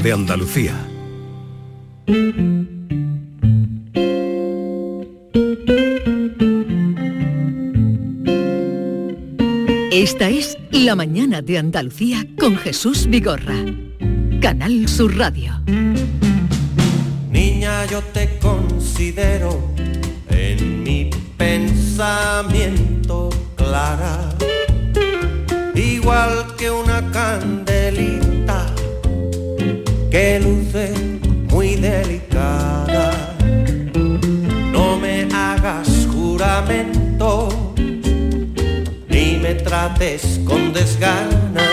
de Andalucía. Esta es La mañana de Andalucía con Jesús Vigorra. Canal Sur Radio. Niña, yo te considero en mi pensamiento clara, igual que una que luce muy delicada. No me hagas juramento ni me trates con desgana,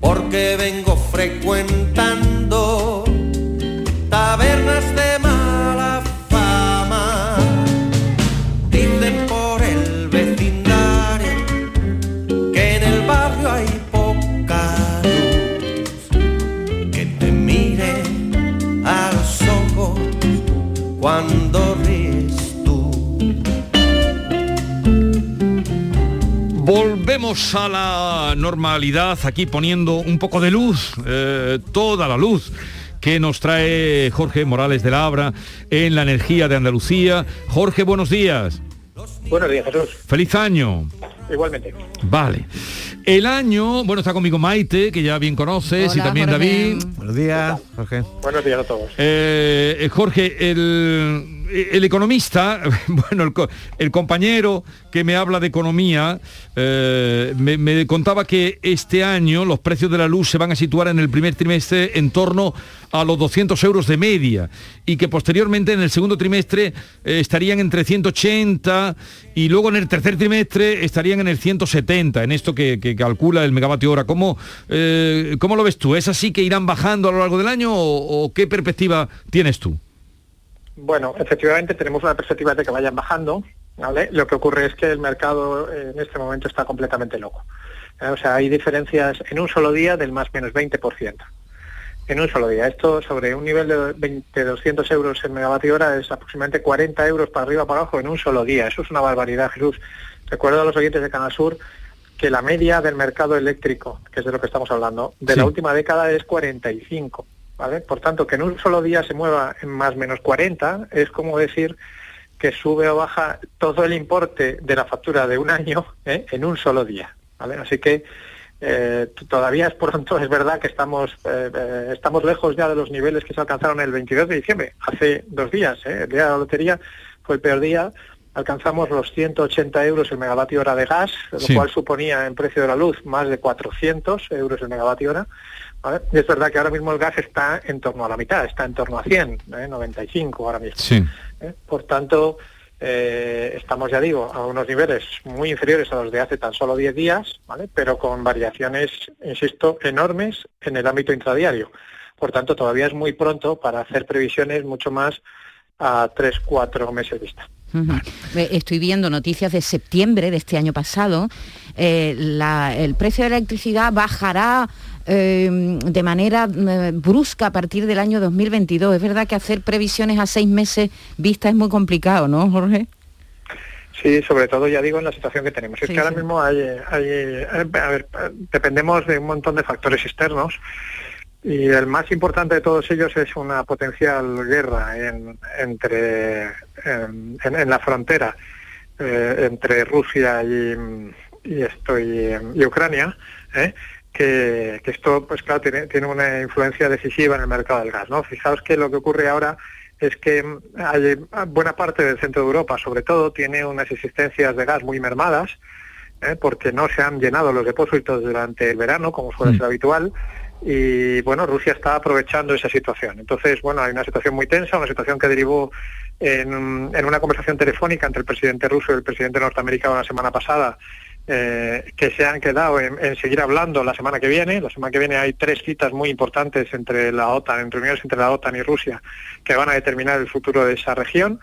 porque vengo frecuentando Volvemos a la normalidad, aquí poniendo un poco de luz, eh, toda la luz que nos trae Jorge Morales de la Abra en la energía de Andalucía. Jorge, buenos días. Buenos días, Jesús. Feliz año. Igualmente. Vale. El año, bueno, está conmigo Maite, que ya bien conoces, y también Jorge. David. Buenos días, Jorge. Buenos días a todos. Eh, eh, Jorge, el, el economista, bueno, el, co- el compañero que me habla de economía, eh, me, contaba que este año los precios de la luz se van a situar en el primer trimestre en torno a los 200 euros de media y que posteriormente en el segundo trimestre eh, estarían entre 180 y luego en el tercer trimestre estarían en el 170, en esto que, calcula el megavatio hora. ¿Cómo, eh, ¿Cómo lo ves tú? ¿Es así que irán bajando a lo largo del año o qué perspectiva tienes tú? Bueno, efectivamente tenemos una perspectiva de que vayan bajando. ¿vale? Lo que ocurre es que el mercado en este momento está completamente loco. ¿eh? O sea, hay diferencias en un solo día del más menos 20%. En un solo día. Esto sobre un nivel de 20, 200 euros el megavatio hora es aproximadamente 40 euros para arriba para abajo en un solo día. Eso es una barbaridad, Jesús. Recuerdo a los oyentes de Canal Sur que la media del mercado eléctrico, que es de lo que estamos hablando, de la última década es 45. ¿Vale? Por tanto, que en un solo día se mueva en más menos 40 es como decir que sube o baja todo el importe de la factura de un año ¿eh? en un solo día. ¿vale? Así que eh, todavía es pronto, es verdad que estamos, eh, eh, estamos lejos ya de los niveles que se alcanzaron el 22 de diciembre, hace dos días, el día de la lotería fue el peor día, alcanzamos los 180 euros el megavatio hora de gas, lo Sí. cual suponía en precio de la luz más de 400 euros el megavatio hora. Es verdad que ahora mismo el gas está en torno a la mitad, está en torno a 100, ¿eh? 95 ahora mismo. Sí. ¿eh? Por tanto, eh, estamos, ya digo, a unos niveles muy inferiores a los de hace tan solo 10 días, ¿vale? pero con variaciones, insisto, enormes en el ámbito intradiario. Por tanto, todavía es muy pronto para hacer previsiones mucho más a 3, 4 meses vista. Eh, Estoy viendo noticias de septiembre de este año pasado. Eh, la- el precio de la electricidad bajará eh, de manera eh, brusca a partir del año 2022. Es verdad que hacer previsiones a seis meses vista es muy complicado, ¿no, Jorge? Sí, sobre todo, ya digo, en la situación que tenemos. Es Sí, que ahora mismo hay, hay, a ver, dependemos de un montón de factores externos y el más importante de todos ellos es una potencial guerra en, entre, en, en- en la frontera eh, entre Rusia y, y esto y, y Ucrania, ¿eh? que, que esto, pues claro, tiene, tiene una influencia decisiva en el mercado del gas. ¿no? Fijaos que lo que ocurre ahora es que hay, buena parte del centro de Europa, sobre todo, tiene unas existencias de gas muy mermadas, ¿eh? porque no se han llenado los depósitos durante el verano, como suele Mm. ser habitual, y bueno, Rusia está aprovechando esa situación. Entonces, bueno, hay una situación muy tensa, una situación que derivó en, en una conversación telefónica entre el presidente ruso y el presidente norteamericano la semana pasada, eh, que se han quedado en, seguir hablando la semana que viene. La semana que viene hay tres citas muy importantes entre la OTAN, en reuniones entre la OTAN y Rusia, que van a determinar el futuro de esa región.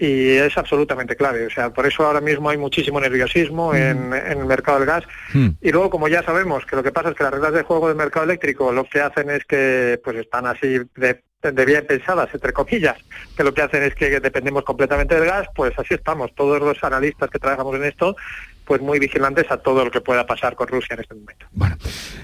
Y es absolutamente clave. O sea, por eso ahora mismo hay muchísimo nerviosismo en, en el mercado del gas. Hmm. Y luego, como ya sabemos, que lo que pasa es que las reglas de juego del mercado eléctrico lo que hacen es que pues están así de, de bien pensadas, entre comillas, que lo que hacen es que dependemos completamente del gas, pues así estamos. Todos los analistas que trabajamos en esto, pues muy vigilantes a todo lo que pueda pasar con Rusia en este momento. Bueno,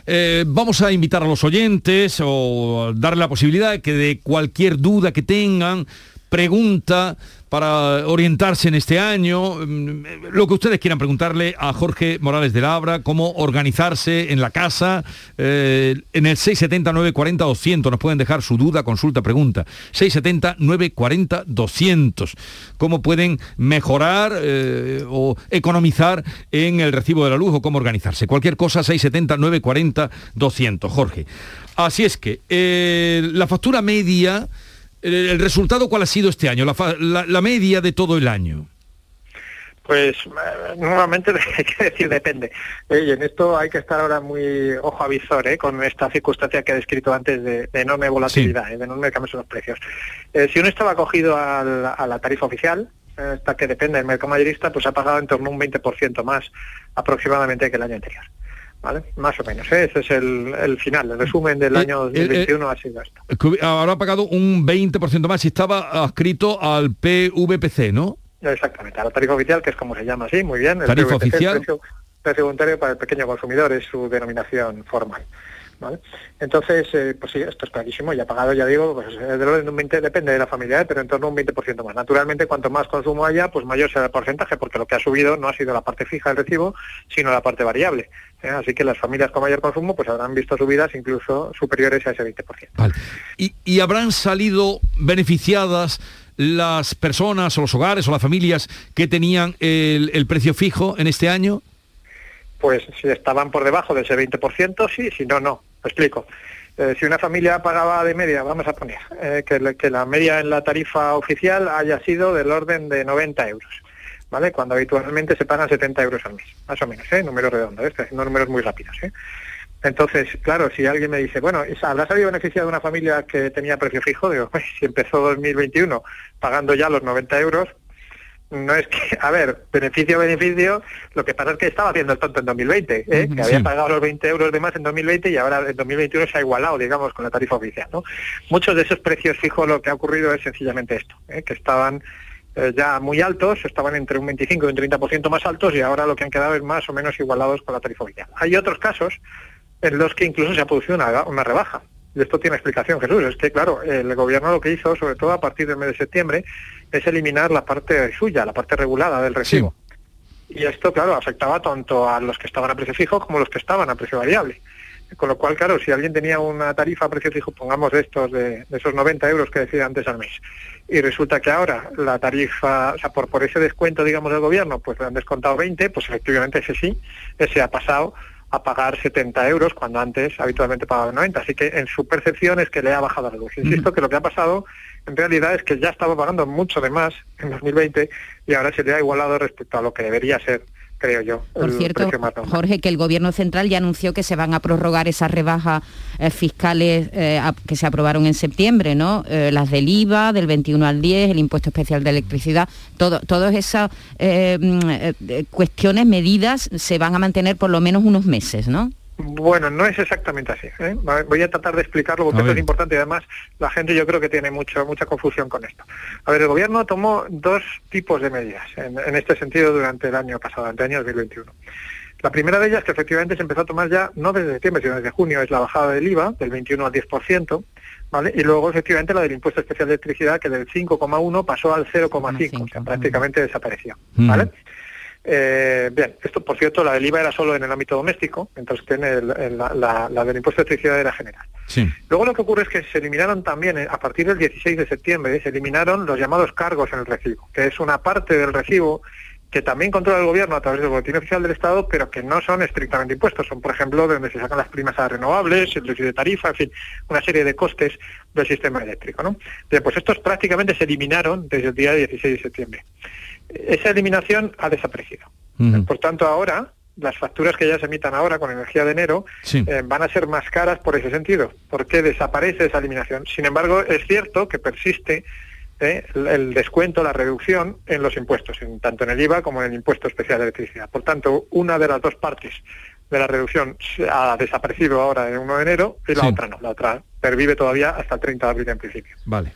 eh, vamos a invitar a los oyentes o darle la posibilidad de que de cualquier duda que tengan, pregunta, para orientarse en este año, mm, lo que ustedes quieran preguntarle a Jorge Morales de Labra, cómo organizarse en la casa, eh, en el 670 940 200 nos pueden dejar su duda, consulta, pregunta. 670 940 200 cómo pueden mejorar eh, o economizar en el recibo de la luz o cómo organizarse. Cualquier cosa 670 940 200. Jorge. Así es que eh, la factura media el, resultado cuál ha sido este año, la, media de todo el año. Pues eh, nuevamente hay que decir depende. y en esto hay que estar ahora muy ojo avisor ¿eh? con esta circunstancia que he descrito antes de, enorme volatilidad, ¿eh? de enorme cambio en los precios. si uno estaba acogido a la tarifa oficial, esta que depende del mercado mayorista, pues ha pagado en torno a un 20% más aproximadamente que el año anterior. Más o menos, ¿eh? ese es el, final, el resumen del eh, año 2021 eh, ha sido esto. Ahora ha pagado un 20% más y estaba adscrito al PVPC, ¿no? Exactamente, a la tarifa oficial, que es como se llama así, muy bien. El tarifa oficial. El precio voluntario para el pequeño consumidor es su denominación formal. Entonces, pues sí, esto es clarísimo, ya pagado, ya digo, pues del orden de un 20, depende de la familia, pero en torno a un 20% más. Naturalmente, cuanto más consumo haya, pues mayor será el porcentaje, porque lo que ha subido no ha sido la parte fija del recibo, sino la parte variable. ¿Eh? Así que las familias con mayor consumo pues habrán visto subidas incluso superiores a ese 20%. ¿Y, habrán salido beneficiadas las personas o los hogares o las familias que tenían el, precio fijo en este año? Pues si estaban por debajo de ese 20%, sí, si no, no. Lo explico. Eh, si una familia pagaba de media, vamos a poner, eh, que, que, la media en la tarifa oficial haya sido del orden de 90 euros. ¿Vale? Cuando habitualmente se pagan 70 euros al mes, más o menos, ¿eh? Números redondos, ¿eh? estoy haciendo números muy rápidos, ¿eh? Entonces, claro, si alguien me dice, bueno, ¿habrá salido beneficiado de una familia que tenía precio fijo? Digo, pues, si empezó 2021 pagando ya los 90 euros, no es que, a ver, beneficio, beneficio, lo que pasa es que estaba haciendo el tonto en 2020, ¿eh? que había pagado los 20 euros de más en 2020 y ahora en 2021 se ha igualado, digamos, con la tarifa oficial. ¿no? Muchos de esos precios fijos lo que ha ocurrido es sencillamente esto, ¿eh? que estaban eh, ya muy altos, estaban entre un 25 y un 30% más altos y ahora lo que han quedado es más o menos igualados con la tarifa oficial. Hay otros casos en los que incluso se ha producido una, rebaja. Y esto tiene explicación, Jesús. Es que, claro, el gobierno lo que hizo, sobre todo a partir del mes de septiembre, es eliminar la parte suya, la parte regulada del recibo. Y esto, claro, afectaba tanto a los que estaban a precio fijo como a los que estaban a precio variable. Con lo cual, claro, si alguien tenía una tarifa a precio fijo, pongamos de estos, de, esos 90 euros que decía antes al mes, y resulta que ahora la tarifa, o sea, por, por ese descuento, digamos, del gobierno, pues le han descontado 20, pues efectivamente ese sí, ese ha pasado a pagar 70 euros cuando antes habitualmente pagaba 90. Así que en su percepción es que le ha bajado la luz. Insisto que lo que ha pasado en realidad es que ya estaba pagando mucho de más en 2020 y ahora se le ha igualado respecto a lo que debería ser creo yo. Por cierto, Jorge, que el Gobierno Central ya anunció que se van a prorrogar esas rebajas eh, fiscales eh, que se aprobaron en septiembre, ¿no? Eh, las del IVA, del 21 al 10, el impuesto especial de electricidad, todo, todas esas mm, cuestiones, medidas, se van a mantener por lo menos unos meses, ¿no? Bueno, no es exactamente así. ¿eh? Voy a tratar de explicarlo porque esto es importante y además la gente yo creo que tiene mucho, mucha confusión con esto. A ver, el gobierno tomó dos tipos de medidas en, este sentido durante el año pasado, durante el año 2021. La primera de ellas que efectivamente se empezó a tomar ya no desde septiembre, sino desde junio, es la bajada del IVA del 21 al 10%, ¿vale? Y luego efectivamente la del impuesto especial de electricidad que del 5,1 pasó al 0,5, o sea, prácticamente desapareció, ¿vale? Eh, bien, esto por cierto, la del IVA era solo en el ámbito doméstico, mientras que en la, del impuesto de electricidad era general. Luego lo que ocurre es que se eliminaron también, eh, a partir del 16 de septiembre, se eliminaron los llamados cargos en el recibo, que es una parte del recibo que también controla el gobierno a través del boletín oficial del Estado, pero que no son estrictamente impuestos. Son, por ejemplo, de donde se sacan las primas a renovables, el precio de tarifa, en fin, una serie de costes del sistema eléctrico. ¿no? Bien, pues estos prácticamente se eliminaron desde el día 16 de septiembre esa eliminación ha desaparecido. Por tanto, ahora las facturas que ya se emitan ahora con energía de enero eh, van a ser más caras por ese sentido, porque desaparece esa eliminación. Sin embargo, es cierto que persiste eh, el descuento, la reducción en los impuestos, en, tanto en el IVA como en el impuesto especial de electricidad. Por tanto, una de las dos partes de la reducción ha desaparecido ahora en 1 de enero y la otra no, la otra pervive todavía hasta el 30 de abril en principio. Vale.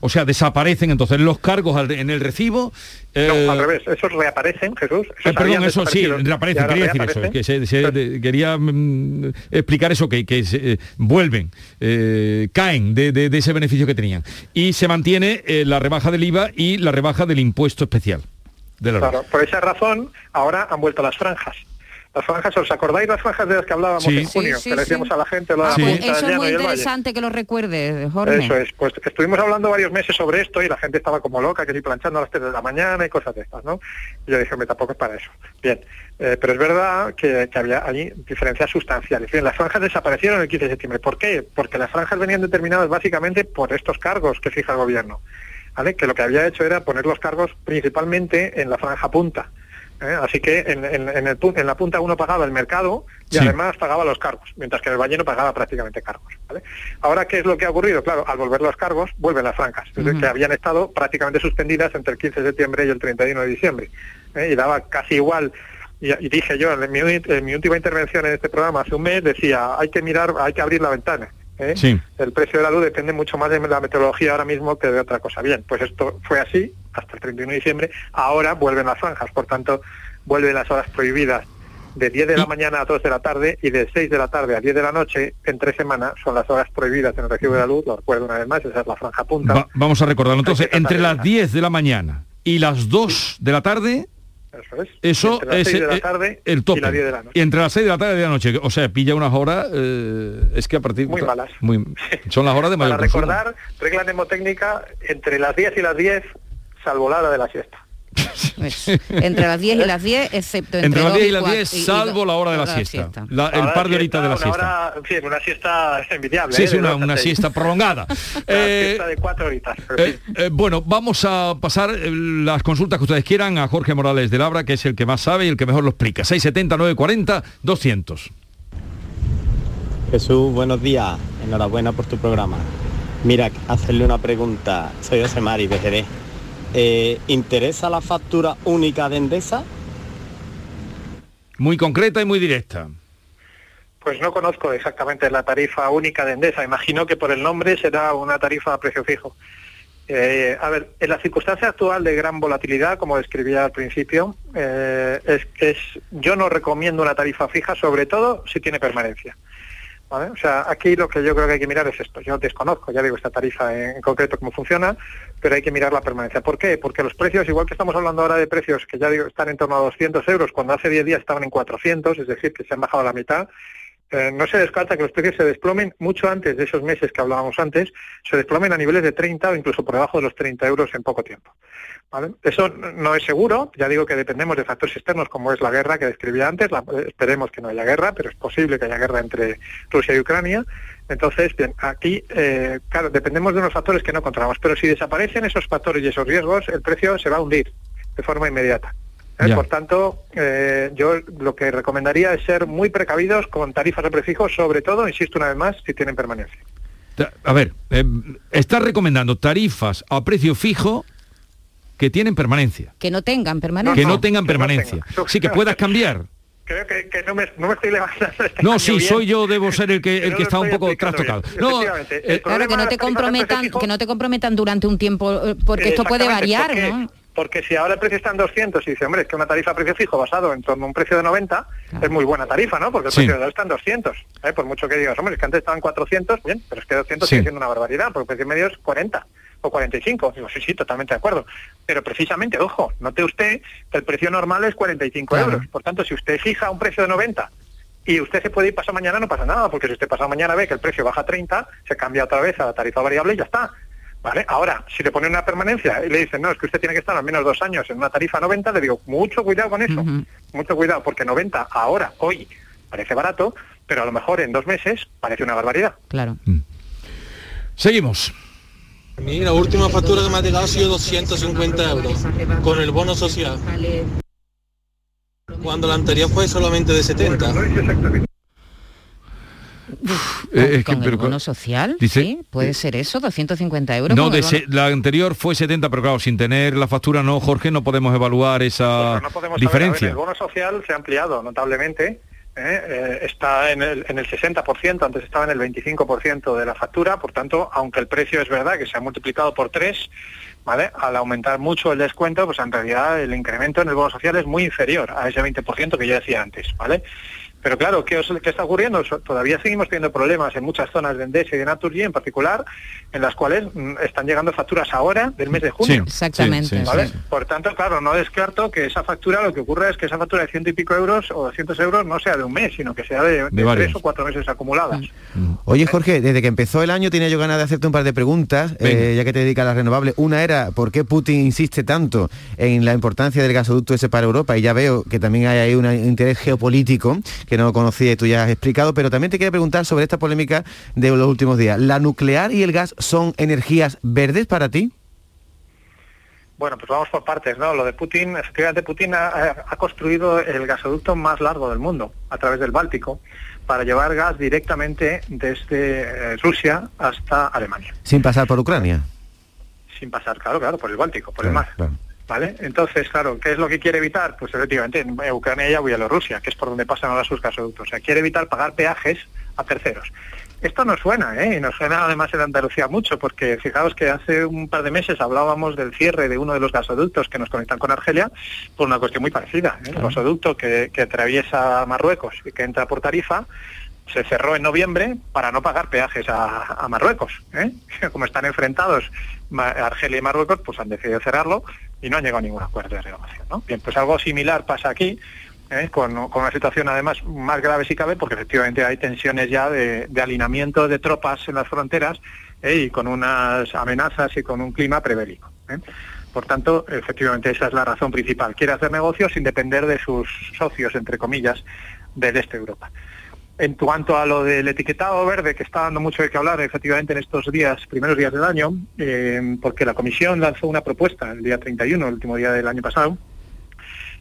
O sea, desaparecen entonces los cargos al- en el recibo. No, eh, al revés, esos reaparecen, Jesús. Esos eh, perdón, eso sí, reaparecen, quería decir eso, reaparecen. que se- se- de- quería mm, explicar eso, que, que se, eh, vuelven, eh, caen de, de- de ese beneficio que tenían. Y se mantiene eh, la rebaja del IVA y la rebaja del impuesto especial. De la Claro, por esa razón, ahora han vuelto las franjas. Las franjas, ¿os acordáis las franjas de las que hablábamos Sí. en junio? Sí, sí, que le decíamos sí. a la gente lo de Ah, la pues eso es muy interesante que lo recuerde, Jorge. Eso es, pues estuvimos hablando varios meses sobre esto y la gente estaba como loca, que si planchando a las 3 de la mañana y cosas de estas, ¿no? Y yo dije, me tampoco es para eso. Bien, eh, pero es verdad que, que había allí diferencias sustanciales. Bien, las franjas desaparecieron el 15 de septiembre. ¿Por qué? Porque las franjas venían determinadas básicamente por estos cargos que fija el gobierno. ¿Vale? Que lo que había hecho era poner los cargos principalmente en la franja punta. ¿Eh? Así que en, en- en el en la punta uno pagaba el mercado y Sí. además pagaba los cargos, mientras que en el valle no pagaba prácticamente cargos. ¿vale? Ahora, ¿qué es lo que ha ocurrido? Claro, al volver los cargos, vuelven las francas, es decir, que habían estado prácticamente suspendidas entre el 15 de septiembre y el 31 de diciembre. ¿eh? Y daba casi igual. Y, y dije yo, en mi, en mi última intervención en este programa hace un mes, decía, hay que mirar, hay que abrir la ventana. ¿eh? Sí. El precio de la luz depende mucho más de la meteorología ahora mismo que de otra cosa. Bien, pues esto fue así hasta el 31 de diciembre. Ahora vuelven las franjas, por tanto, vuelven las horas prohibidas de 10 de la mañana a 2 de la tarde y de 6 de la tarde a 10 de la noche en tres semanas son las horas prohibidas en el recibo de la luz. Lo recuerdo una vez más, esa es la franja punta. Va- vamos a recordarlo. Entonces, entre las de 10 de la mañana y las 2 de la tarde, Eso es. eso Entre las es 6 de la eh, tarde el tope. y las 10 de la noche. Y entre las 6 de la tarde y de la noche, o sea, pilla unas horas, eh, es que a partir Muy malas. muy- son las horas de mayor Para recordar, regla mnemotécnica, entre las 10 y las 10, salvo la hora de la siesta. Entre las 10 y las 10, excepto entre, Entre las 10 y las cuatro- 10, y- y salvo la hora de la siesta. La- el par de horitas de la una siesta. hora, en fin, una siesta envidiable. Sí, ¿eh? sí, una, una siesta prolongada. Una Eh, siesta de cuatro horitas. eh, sí. eh, bueno, vamos a pasar las consultas que ustedes quieran a Jorge Morales de Labra, que es el que más sabe y el que mejor lo explica. 670, 940, 200. Jesús, buenos días. Enhorabuena por tu programa. Mira, hacerle una pregunta. Soy José Mari, de Jerez. Eh, ¿Interesa la factura única de Endesa? Muy concreta y muy directa. Pues no conozco exactamente la tarifa única de Endesa. Imagino que por el nombre será una tarifa a precio fijo. Eh, a ver, en la circunstancia actual de gran volatilidad, como describía al principio, eh, es que es, yo no recomiendo una tarifa fija, sobre todo si tiene permanencia. O sea, aquí lo que yo creo que hay que mirar es esto. Yo desconozco, ya digo, esta tarifa en, en concreto cómo funciona, pero hay que mirar la permanencia. ¿Por qué? Porque los precios, igual que estamos hablando ahora de precios que ya digo están en torno a 200 euros, cuando hace 10 días estaban en 400, es decir, que se han bajado a la mitad, eh, no se descarta que los precios se desplomen mucho antes de esos meses que hablábamos antes, se desplomen a niveles de 30 o incluso por debajo de los 30 euros en poco tiempo. Eso no es seguro, ya digo que dependemos de factores externos como es la guerra que describía antes, eh, esperemos que no haya guerra, pero es posible que haya guerra entre Rusia y Ucrania. Entonces, bien, aquí, eh, claro, dependemos de unos factores que no controlamos, pero si desaparecen esos factores y esos riesgos, el precio se va a hundir de forma inmediata. ¿Eh? Por tanto, eh, yo lo que recomendaría es ser muy precavidos con tarifas de prefijo, sobre todo, insisto una vez más, si tienen permanencia. A ver, eh, está recomendando tarifas a precio fijo que tienen permanencia. Que no tengan permanencia. Que no tengan que no permanencia. Sí, que puedas cambiar. Creo que, que no, me, no me estoy levantando este No, sí, bien. soy yo, debo ser el que, el que está un poco trastocado. No, eh, Claro, que no te comprometan, fijo- que no te comprometan durante un tiempo, eh, porque esto puede variar, porque, ¿no? Porque si ahora el precio está en 200 y dice, hombre, es que una tarifa a precio fijo basado en torno a un precio de 90 Claro. es muy buena tarifa, ¿no? Porque el Sí. precio de ahora está en 200. ¿eh? Por mucho que digas, hombre, es que antes estaban 400, bien, pero es que 200 Sí. sigue siendo una barbaridad, porque el precio medio es 40 o 45. Digo, sí, sí, totalmente de acuerdo. Pero precisamente, ojo, note usted que el precio normal es 45 Claro. euros. Por tanto, si usted fija un precio de 90 y usted se puede ir pasado mañana, no pasa nada, porque si usted pasado mañana ve que el precio baja a 30, se cambia otra vez a la tarifa variable y ya está. ¿Vale? Ahora, si le pone una permanencia y le dicen, no, es que usted tiene que estar al menos dos años en una tarifa 90, le digo, mucho cuidado con eso, mucho cuidado, porque 90 ahora, hoy, parece barato, pero a lo mejor en dos meses parece una barbaridad. Claro. seguimos. A mí la última factura que me ha llegado ha sido 250 euros con el bono social, cuando la anterior fue solamente de 70. Eh, es que, con pero- el bono social, dice- ¿sí? ¿Puede ser eso? 250 euros. No, de se- la anterior fue 70, pero claro, sin tener la factura, no, Jorge, no podemos evaluar esa no podemos saber, a ver, diferencia. el bono social se ha ampliado notablemente, ¿eh? Eh, está en el, en el 60%, antes estaba en el 25% de la factura, por tanto, aunque el precio es verdad que se ha multiplicado por tres, ¿vale? Al aumentar mucho el descuento, pues en realidad el incremento en el bono social es muy inferior a ese 20% que yo decía antes, ¿vale? Pero claro, ¿qué, os- qué está ocurriendo? Todavía seguimos teniendo problemas en muchas zonas de Endesa y de Naturgy en particular, en las cuales mm, están llegando facturas ahora del mes de junio. Exactamente. sí, ¿Vale? sí. Por tanto, claro, no descarto que esa factura, lo que ocurre es que esa factura de ciento y pico euros o 200 euros no sea de un mes, sino que sea de, tres o cuatro meses acumuladas. Oye, Jorge, desde que empezó el año tenía yo ganas de hacerte un par de preguntas, eh, ya que te dedicas a las renovables. Una era, ¿por qué Putin insiste tanto en la importancia del gasoducto ese para Europa? Y ya veo que también hay ahí un interés geopolítico que no conocía y tú ya has explicado, pero también te quería preguntar sobre esta polémica de los últimos días. ¿La nuclear y el gas son energías verdes para ti? Bueno, pues vamos por partes, ¿no? Lo de Putin, efectivamente Putin ha, ha construido el gasoducto más largo del mundo, a través del Báltico, para llevar gas directamente desde eh, Rusia hasta Alemania, Sin pasar por Ucrania. sin pasar, claro, claro, por el Báltico, por el mar. claro. ¿Vale? Entonces, claro, ¿qué es lo que quiere evitar? Pues efectivamente, en Ucrania y Bielorrusia, que es por donde pasan ahora sus gasoductos. O sea, quiere evitar pagar peajes a terceros. Esto nos suena, ¿eh? Y nos suena además en Andalucía mucho, porque fijaos que hace un par de meses hablábamos del cierre de uno de los gasoductos que nos conectan con Argelia por una cuestión muy parecida. ¿eh? El gasoducto que, que atraviesa Marruecos y que entra por Tarifa se cerró en noviembre para no pagar peajes a, a Marruecos. ¿eh? Como están enfrentados Argelia y Marruecos, pues han decidido cerrarlo y no han llegado a ningún acuerdo de renovación. ¿no? Bien, pues algo similar pasa aquí, ¿eh? con, con una situación además más grave si cabe, porque efectivamente hay tensiones ya de, alineamiento de tropas en las fronteras ¿eh? y con unas amenazas y con un clima prebélico. ¿eh? Por tanto, efectivamente esa es la razón principal. Quiere hacer negocios sin depender de sus socios, entre comillas, del este de Europa. En cuanto a lo del etiquetado verde, que está dando mucho de qué hablar efectivamente en estos días, primeros días del año, eh, porque la Comisión lanzó una propuesta el día 31, el último día del año pasado,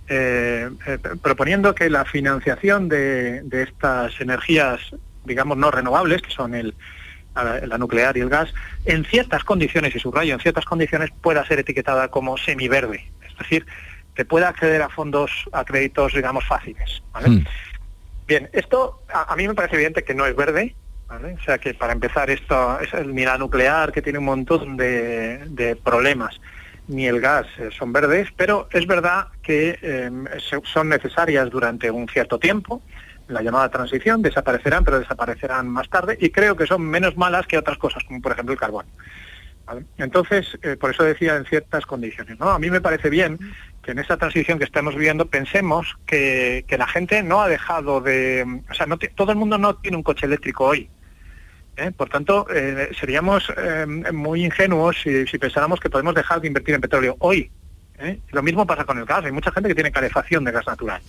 eh, eh, proponiendo que la financiación de, estas energías, digamos, no renovables, que son el, la, nuclear y el gas, en ciertas condiciones, y subrayo, en ciertas condiciones pueda ser etiquetada como semiverde. Es decir, que pueda acceder a fondos, a créditos, digamos, fáciles. ¿vale? Mm. Bien, esto a, mí me parece evidente que no es verde, ¿vale? O sea que para empezar esto es el- ni la nuclear que tiene un montón de, problemas, ni el gas eh, son verdes, pero es verdad que eh, son necesarias durante un cierto tiempo, la llamada transición, desaparecerán, pero desaparecerán más tarde, y creo que son menos malas que otras cosas, como por ejemplo el carbón. Entonces, eh, por eso decía en ciertas condiciones. ¿no? A mí me parece bien que en esta transición que estamos viviendo pensemos que, que la gente no ha dejado de... O sea, no todo el mundo no tiene un coche eléctrico hoy. ¿eh? Por tanto, eh, seríamos eh, muy ingenuos si, pensáramos que podemos dejar de invertir en petróleo hoy. Lo mismo pasa con el gas. Hay mucha gente que tiene calefacción de gas natural.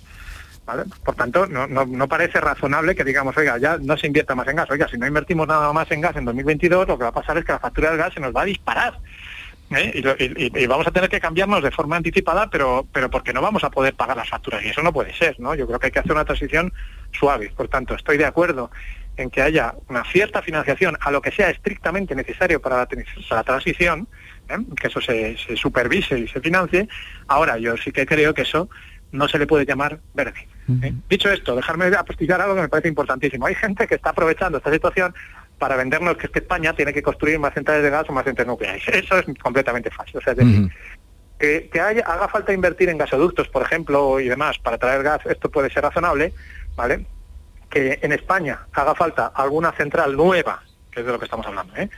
Por tanto, no, no, no parece razonable que digamos, oiga, ya no se invierta más en gas. Oiga, si no invertimos nada más en gas en 2022, lo que va a pasar es que la factura del gas se nos va a disparar. ¿Eh? Y, lo- y- vamos a tener que cambiarnos de forma anticipada, pero, pero porque no vamos a poder pagar las facturas. Y eso no puede ser, ¿no? Yo creo que hay que hacer una transición suave. Por tanto, estoy de acuerdo en que haya una cierta financiación a lo que sea estrictamente necesario para la, transición, ¿eh? que eso se, se supervise y se financie. Ahora, yo sí que creo que eso no se le puede llamar verde. ¿eh? Dicho esto, dejarme apostillar algo que me parece importantísimo. Hay gente que está aprovechando esta situación para vendernos que es que España tiene que construir más centrales de gas o más centrales nucleares. Eso es completamente falso. O sea, es decir, que, que haya- haga falta invertir en gasoductos, por ejemplo, y demás, para traer gas, esto puede ser razonable, ¿vale? Que en España haga falta alguna central nueva, que es de lo que estamos hablando, ¿eh?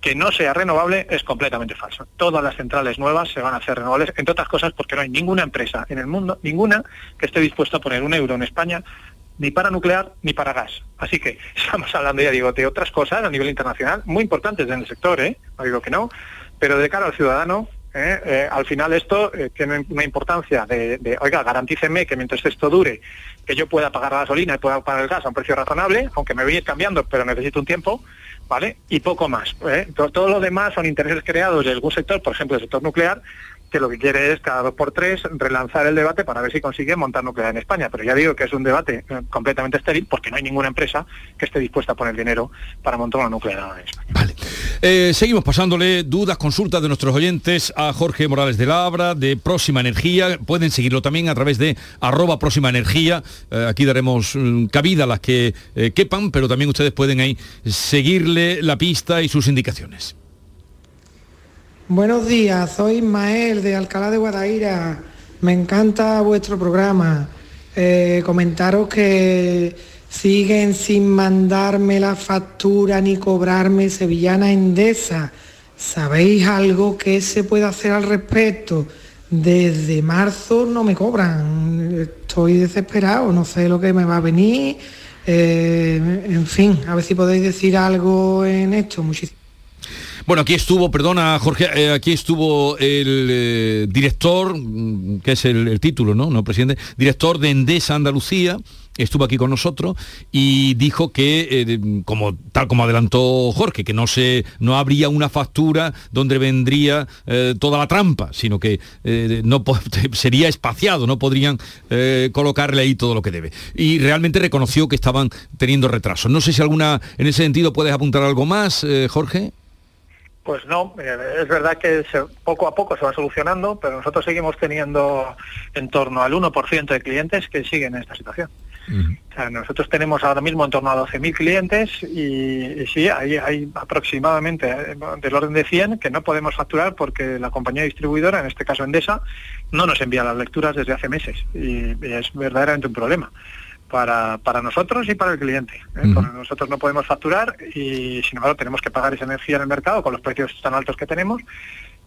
que no sea renovable es completamente falso. Todas las centrales nuevas se van a hacer renovables, entre otras cosas porque no hay ninguna empresa en el mundo, ninguna, que esté dispuesta a poner un euro en España ni para nuclear ni para gas. Así que estamos hablando, ya digo, de otras cosas a nivel internacional muy importantes en el sector, ¿eh? no digo que no, pero de cara al ciudadano, ¿eh? Eh, al final esto eh, tiene una importancia de, de, oiga, garantíceme que mientras esto dure, que yo pueda pagar la gasolina y pueda pagar el gas a un precio razonable, aunque me voy a ir cambiando, pero necesito un tiempo, ¿vale? Y poco más. Todo, todo lo demás son intereses creados de algún sector, por ejemplo el sector nuclear, que lo que quiere es cada dos por tres relanzar el debate para ver si consigue montar nuclear en España. Pero ya digo que es un debate eh, completamente estéril porque no hay ninguna empresa que esté dispuesta a poner dinero para montar una nuclear en España. Vale. Eh, seguimos pasándole dudas, consultas de nuestros oyentes a Jorge Morales de Labra, de Próxima Energía. Pueden seguirlo también a través de arroba Próxima Energía. Eh, aquí daremos mm, cabida a las que quepan, pero también ustedes pueden ahí seguirle la pista y sus indicaciones. Buenos días, soy Ismael de Alcalá de Guadaira. Me encanta vuestro programa. Eh, comentaros que siguen sin mandarme la factura ni cobrarme Sevillana Endesa. ¿Sabéis algo que se puede hacer al respecto? Desde marzo no me cobran. Estoy desesperado, no sé lo que me va a venir. Eh, en fin, a ver si podéis decir algo en esto. Muchísimas bueno, aquí estuvo, perdona Jorge, eh, aquí estuvo el eh, director, mm, que es el, título, ¿no? No, presidente, director de Endesa Andalucía, estuvo aquí con nosotros y dijo que, eh, como, tal como adelantó Jorge, que no, se, no habría una factura donde vendría toda la trampa, sino que no sería espaciado, no podrían colocarle ahí todo lo que debe. Y realmente reconoció que estaban teniendo retrasos. No sé si alguna, en ese sentido, puedes apuntar algo más, Jorge. Pues no, eh, es verdad que poco a poco se va solucionando, pero nosotros seguimos teniendo en torno al 1% de clientes que siguen en esta situación. nosotros tenemos ahora mismo en torno a 12.000 clientes y, sí, hay, hay, aproximadamente eh, del orden de 100 que no podemos facturar porque la compañía distribuidora, en este caso Endesa, no nos envía las lecturas desde hace meses y es verdaderamente un problema para, para nosotros y para el cliente. ¿eh? nosotros no podemos facturar y sin embargo tenemos que pagar esa energía en el mercado con los precios tan altos que tenemos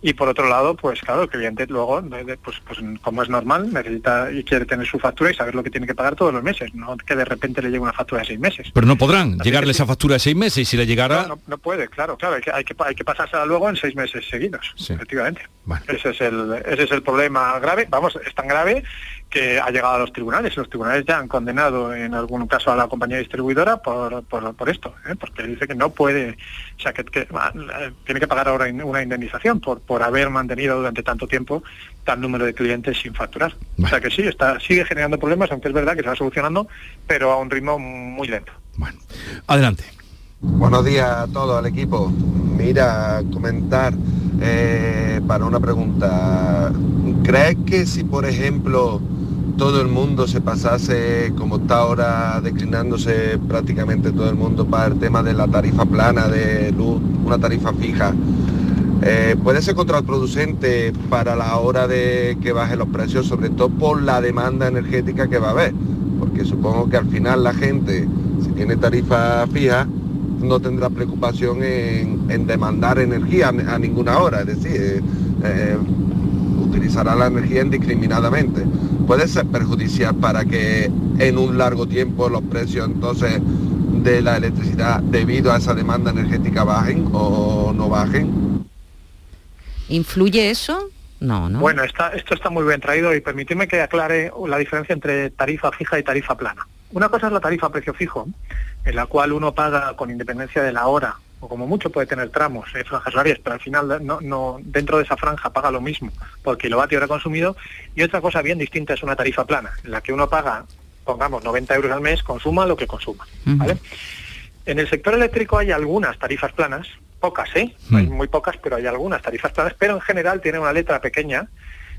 y por otro lado, pues claro, el cliente luego, pues, pues como es normal, necesita y quiere tener su factura y saber lo que tiene que pagar todos los meses, no que de repente le llegue una factura de seis meses. Pero no podrán llegarle esa factura de seis meses y si le llegara... No, puede, claro, claro, hay que, hay que, hay que pasársela luego en seis meses seguidos, efectivamente. Ese, es el, ese es el problema grave, vamos, es tan grave que ha llegado a los tribunales. Los tribunales ya han condenado en algún caso a la compañía distribuidora por, por, esto, ¿eh? porque dice que no puede, o sea, que, tiene que pagar ahora una indemnización por, por haber mantenido durante tanto tiempo tal número de clientes sin facturar. O sea que sí, está, sigue generando problemas, aunque es verdad que se va solucionando, pero a un ritmo muy lento. Bueno, adelante. Buenos días a todo el equipo. Mira, comentar eh, para una pregunta. ¿Crees que si, por ejemplo, todo el mundo se pasase, como está ahora declinándose prácticamente todo el mundo para el tema de la tarifa plana de luz, una tarifa fija, eh, puede ser contraproducente para la hora de que bajen los precios, sobre todo por la demanda energética que va a haber, porque supongo que al final la gente, si tiene tarifa fija, no tendrá preocupación en, demandar energía a, ninguna hora, es decir, eh, eh, utilizará la energía indiscriminadamente puede ser perjudicial para que en un largo tiempo los precios entonces de la electricidad debido a esa demanda energética bajen o no bajen? ¿Influye eso? No, no. Bueno, esto está muy bien traído y permíteme que aclare la diferencia entre tarifa fija y tarifa plana. Una cosa es la tarifa a precio fijo, en la cual uno paga con independencia de la hora o como mucho puede tener tramos, eh, franjas horarias, pero al final no, no, dentro de esa franja paga lo mismo por kilovatio hora consumido. Y otra cosa bien distinta es una tarifa plana, en la que uno paga, pongamos, 90 euros al mes, consuma lo que consuma. En el sector eléctrico hay algunas tarifas planas, pocas, ¿eh? Hay muy pocas, pero hay algunas tarifas planas, pero en general tiene una letra pequeña,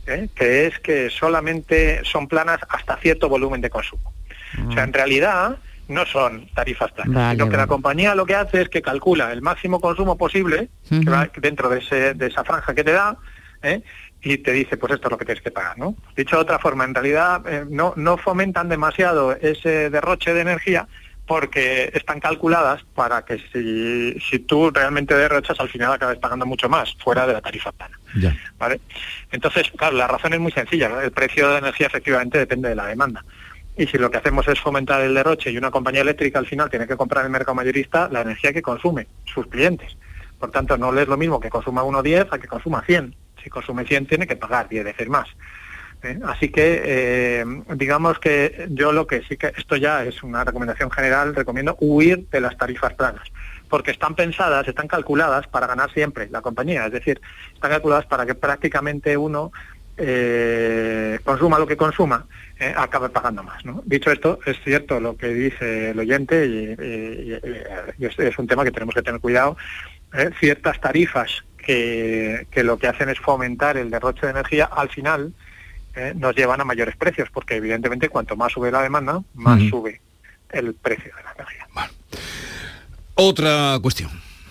¿eh? que es que solamente son planas hasta cierto volumen de consumo. O sea, en realidad no son tarifas planas, sino que la compañía lo que hace es que calcula el máximo consumo posible dentro de, ese, de, esa franja que te da ¿eh? y te dice, pues esto es lo que tienes que pagar. ¿no? Dicho de otra forma, en realidad eh, no, no fomentan demasiado ese derroche de energía porque están calculadas para que si, si tú realmente derrochas al final acabes pagando mucho más fuera de la tarifa plana. ¿vale? Entonces, claro, la razón es muy sencilla. El precio de la energía efectivamente depende de la demanda. Y si lo que hacemos es fomentar el derroche y una compañía eléctrica al final tiene que comprar en el mercado mayorista la energía que consume sus clientes. Por tanto, no es lo mismo que consuma 1,10 a que consuma 100. Si consume 100 tiene que pagar 10 veces más. ¿eh? Así que eh, digamos que yo lo que sí que esto ya es una recomendación general, recomiendo huir de las tarifas planas, porque están pensadas, están calculadas para ganar siempre la compañía, es decir, están calculadas para que prácticamente uno eh, consuma lo que consuma, eh, acabe pagando más. ¿no? Dicho esto, es cierto lo que dice el oyente y, es, un tema que tenemos que tener cuidado ¿eh? ciertas tarifas que, que, lo que hacen es fomentar el derroche de energía, al final ¿eh? nos llevan a mayores precios, porque evidentemente cuanto más sube la demanda, más uh -huh. sube el precio de la energía. Bueno. Otra cuestión.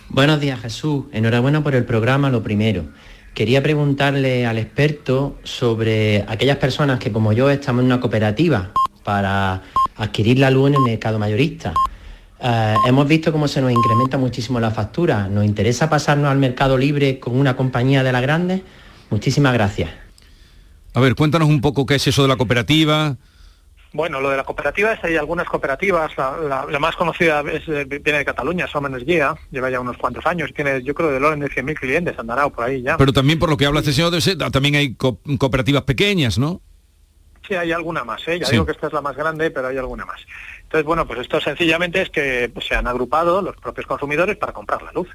Buenos días Jesús, enhorabuena por el programa, lo primero. Quería preguntarle al experto sobre aquellas personas que como yo estamos en una cooperativa para adquirir la luz en el mercado mayorista. Uh, hemos visto cómo se nos incrementa muchísimo la factura. ¿Nos interesa pasarnos al mercado libre con una compañía de las grandes? Muchísimas gracias. A ver, cuéntanos un poco qué es eso de la cooperativa. Bueno, lo de la cooperativa es hay algunas cooperativas, la, la, la más conocida es, viene de Cataluña, Som Energía, lleva ya unos cuantos años, tiene yo creo del orden de 100.000 clientes, andará por ahí ya. Pero también por lo que habla este señor, también hay co cooperativas pequeñas, ¿no? Sí, hay alguna más, ¿eh? ya sí. digo que esta es la más grande, pero hay alguna más. Entonces, bueno, pues esto sencillamente es que pues, se han agrupado los propios consumidores para comprar la luz.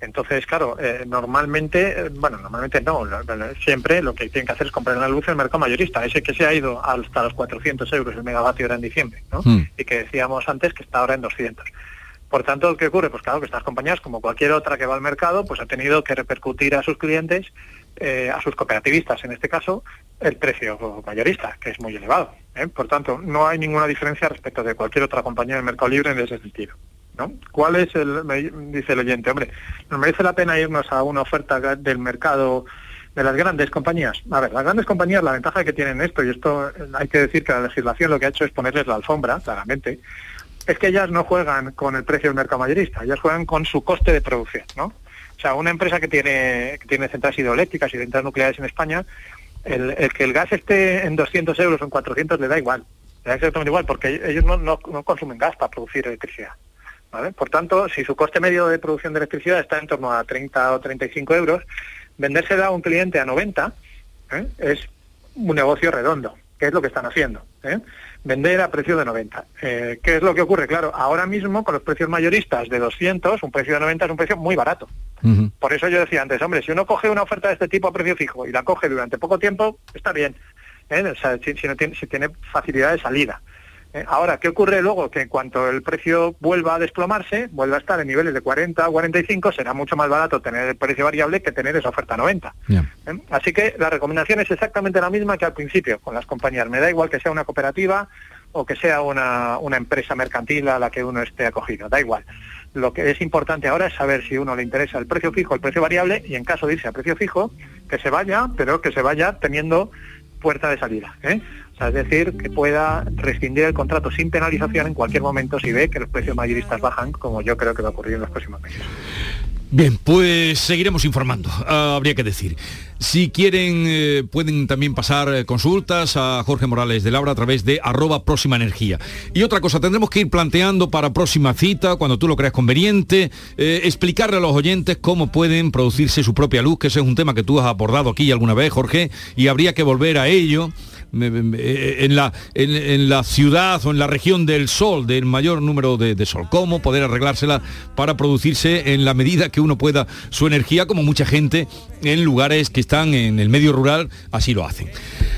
Entonces, claro, eh, normalmente, eh, bueno, normalmente no, siempre lo que tienen que hacer es comprar la luz en el mercado mayorista, ese que se ha ido hasta los 400 euros el megavatio hora en diciembre, ¿no? Mm. Y que decíamos antes que está ahora en 200. Por tanto, ¿qué ocurre? Pues claro, que estas compañías, como cualquier otra que va al mercado, pues ha tenido que repercutir a sus clientes, eh, a sus cooperativistas en este caso, el precio mayorista, que es muy elevado. ¿eh? Por tanto, no hay ninguna diferencia respecto de cualquier otra compañía del mercado libre en ese sentido. ¿No? ¿Cuál es el, dice el oyente, hombre, nos merece la pena irnos a una oferta del mercado de las grandes compañías? A ver, las grandes compañías, la ventaja que tienen esto, y esto hay que decir que la legislación lo que ha hecho es ponerles la alfombra, claramente, es que ellas no juegan con el precio del mercado mayorista, ellas juegan con su coste de producción, ¿no? O sea, una empresa que tiene, que tiene centrales hidroeléctricas y centrales nucleares en España, el, que el gas esté en 200 euros o en 400 le da igual, le da exactamente igual, porque ellos no, no consumen gas para producir electricidad. ¿Vale? Por tanto, si su coste medio de producción de electricidad está en torno a 30 o 35 euros, vendérsela a un cliente a 90 ¿eh? es un negocio redondo, que es lo que están haciendo. ¿eh? Vender a precio de 90. Eh, ¿Qué es lo que ocurre? Claro, ahora mismo con los precios mayoristas de 200, un precio de 90 es un precio muy barato. Uh -huh. Por eso yo decía antes, hombre, si uno coge una oferta de este tipo a precio fijo y la coge durante poco tiempo, está bien. O sea, si, si, no tiene, si tiene facilidad de salida. Ahora, ¿qué ocurre luego? Que en cuanto el precio vuelva a desplomarse, vuelva a estar en niveles de 40 o 45, será mucho más barato tener el precio variable que tener esa oferta 90. Yeah. ¿Eh? Así que la recomendación es exactamente la misma que al principio con las compañías. Me da igual que sea una cooperativa o que sea una, una empresa mercantil a la que uno esté acogido, da igual. Lo que es importante ahora es saber si uno le interesa el precio fijo, el precio variable, y en caso de irse a precio fijo, que se vaya, pero que se vaya teniendo puerta de salida. ¿eh? O sea, es decir, que pueda rescindir el contrato sin penalización en cualquier momento si ve que los precios mayoristas bajan, como yo creo que va a ocurrir en los próximos meses. Bien, pues seguiremos informando, uh, habría que decir. Si quieren, eh, pueden también pasar eh, consultas a Jorge Morales de Laura a través de arroba próxima energía. Y otra cosa, tendremos que ir planteando para próxima cita, cuando tú lo creas conveniente, eh, explicarle a los oyentes cómo pueden producirse su propia luz, que ese es un tema que tú has abordado aquí alguna vez, Jorge, y habría que volver a ello en la, en, en, la ciudad o en la región del sol, del mayor número de, de, sol. ¿Cómo poder arreglársela para producirse en la medida que uno pueda su energía, como mucha gente en lugares que están en el medio rural así lo hacen?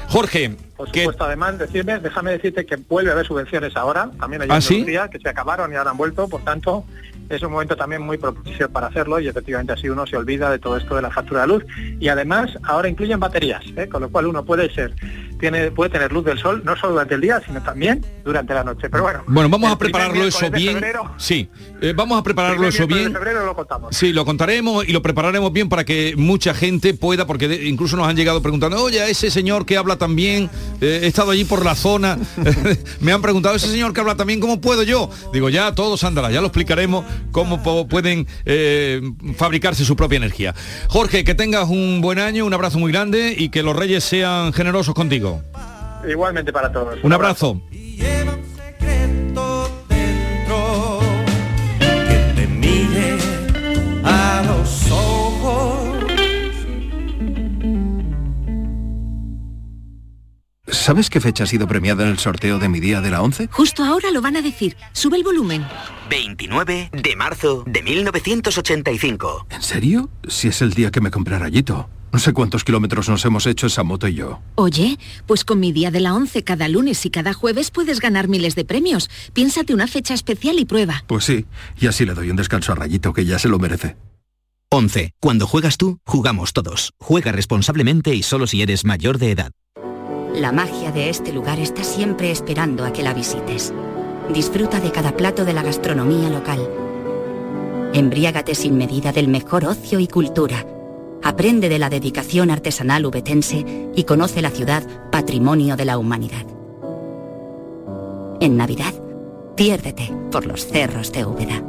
Jorge. Por supuesto, además, decirme, déjame decirte que vuelve a haber subvenciones ahora, también hay ¿Ah, ¿sí? días que se acabaron y ahora han vuelto, por tanto, es un momento también muy propicio para hacerlo y efectivamente así uno se olvida de todo esto de la factura de luz. Y además ahora incluyen baterías, ¿eh? con lo cual uno puede ser tiene, puede tener luz del sol no solo durante el día, sino también durante la noche. Pero bueno. Bueno, vamos a prepararlo eso bien. Febrero, sí, eh, vamos a prepararlo eso bien. Febrero lo contamos. Sí, lo contaremos y lo prepararemos bien para que mucha gente pueda, porque de, incluso nos han llegado preguntando, oye, ese señor que habla también, eh, he estado allí por la zona, me han preguntado, ese señor que habla también, ¿cómo puedo yo? Digo, ya todos andará, ya lo explicaremos cómo pueden eh, fabricarse su propia energía. Jorge, que tengas un buen año, un abrazo muy grande y que los reyes sean generosos contigo. Igualmente para todos. Un abrazo. ¿Sabes qué fecha ha sido premiada en el sorteo de mi día de la 11? Justo ahora lo van a decir. Sube el volumen. 29 de marzo de 1985. ¿En serio? Si es el día que me compré rayito. No sé cuántos kilómetros nos hemos hecho esa moto y yo. Oye, pues con mi día de la 11 cada lunes y cada jueves puedes ganar miles de premios. Piénsate una fecha especial y prueba. Pues sí, y así le doy un descanso a Rayito que ya se lo merece. 11. Cuando juegas tú, jugamos todos. Juega responsablemente y solo si eres mayor de edad. La magia de este lugar está siempre esperando a que la visites. Disfruta de cada plato de la gastronomía local. Embriágate sin medida del mejor ocio y cultura. Aprende de la dedicación artesanal ubetense y conoce la ciudad patrimonio de la humanidad. En Navidad, piérdete por los cerros de Úbeda.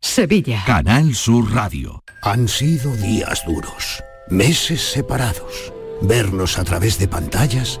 Sevilla. Canal Sur Radio. Han sido días duros, meses separados, vernos a través de pantallas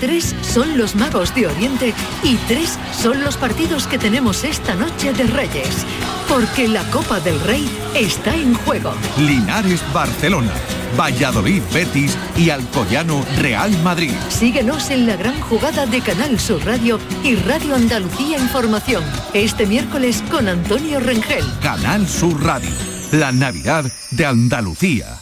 Tres son los magos de Oriente y tres son los partidos que tenemos esta noche de Reyes. Porque la Copa del Rey está en juego. Linares Barcelona, Valladolid Betis y Alcoyano Real Madrid. Síguenos en la gran jugada de Canal Sur Radio y Radio Andalucía Información. Este miércoles con Antonio Rengel. Canal Sur Radio, la Navidad de Andalucía.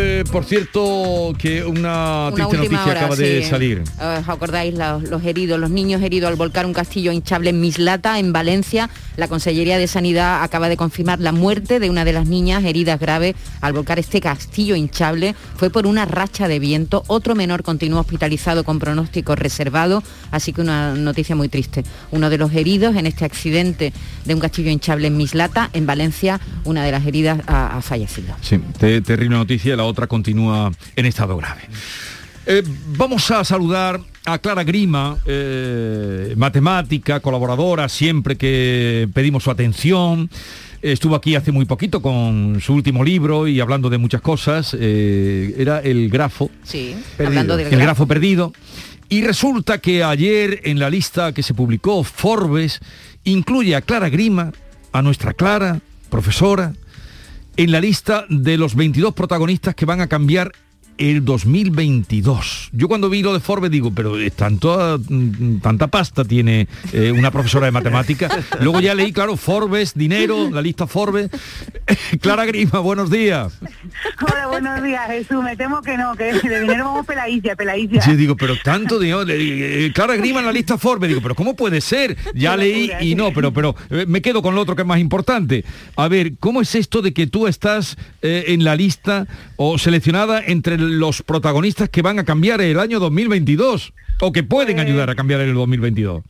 por cierto, que una, Una triste noticia hora, acaba de salir. ¿Os acordáis los, los heridos, los niños heridos al volcar un castillo hinchable en Mislata, en Valencia? La Consellería de Sanidad acaba de confirmar la muerte de una de las niñas heridas graves al volcar este castillo hinchable. Fue por una racha de viento. Otro menor continúa hospitalizado con pronóstico reservado, así que una noticia muy triste. Uno de los heridos en este accidente de un castillo hinchable en Mislata, en Valencia, una de las heridas ha, ha fallecido. Sí, te- terrible noticia, la otra continúa en estado grave. Eh, vamos a saludar a Clara Grima, eh, matemática, colaboradora, siempre que pedimos su atención. Estuvo aquí hace muy poquito con su último libro y hablando de muchas cosas. eh, era el grafo. Sí, Perdido. hablando del el grafo perdido. Y resulta que ayer en la lista que se publicó, Forbes incluye a Clara Grima, a nuestra Clara, profesora, en la lista de los 22 protagonistas que van a cambiar el 2022. Yo cuando vi lo de Forbes digo, pero es tanto, mm, tanta pasta tiene eh, una profesora de matemáticas. Luego ya leí, claro, Forbes, dinero, la lista Forbes. Clara Grima, buenos días. Hola, buenos días, Jesús. Me temo que no, que de dinero vamos peladilla, peladilla. Sí, digo, pero tanto dinero. eh, eh, Clara Grima en la lista Forbes. Digo, pero ¿cómo puede ser? Ya leí y no, pero, pero eh, me quedo con lo otro que es más importante. A ver, ¿cómo es esto de que tú estás eh, en la lista o seleccionada entre los protagonistas que van a cambiar el año 2022? O que pueden ayudar a cambiar el 2022.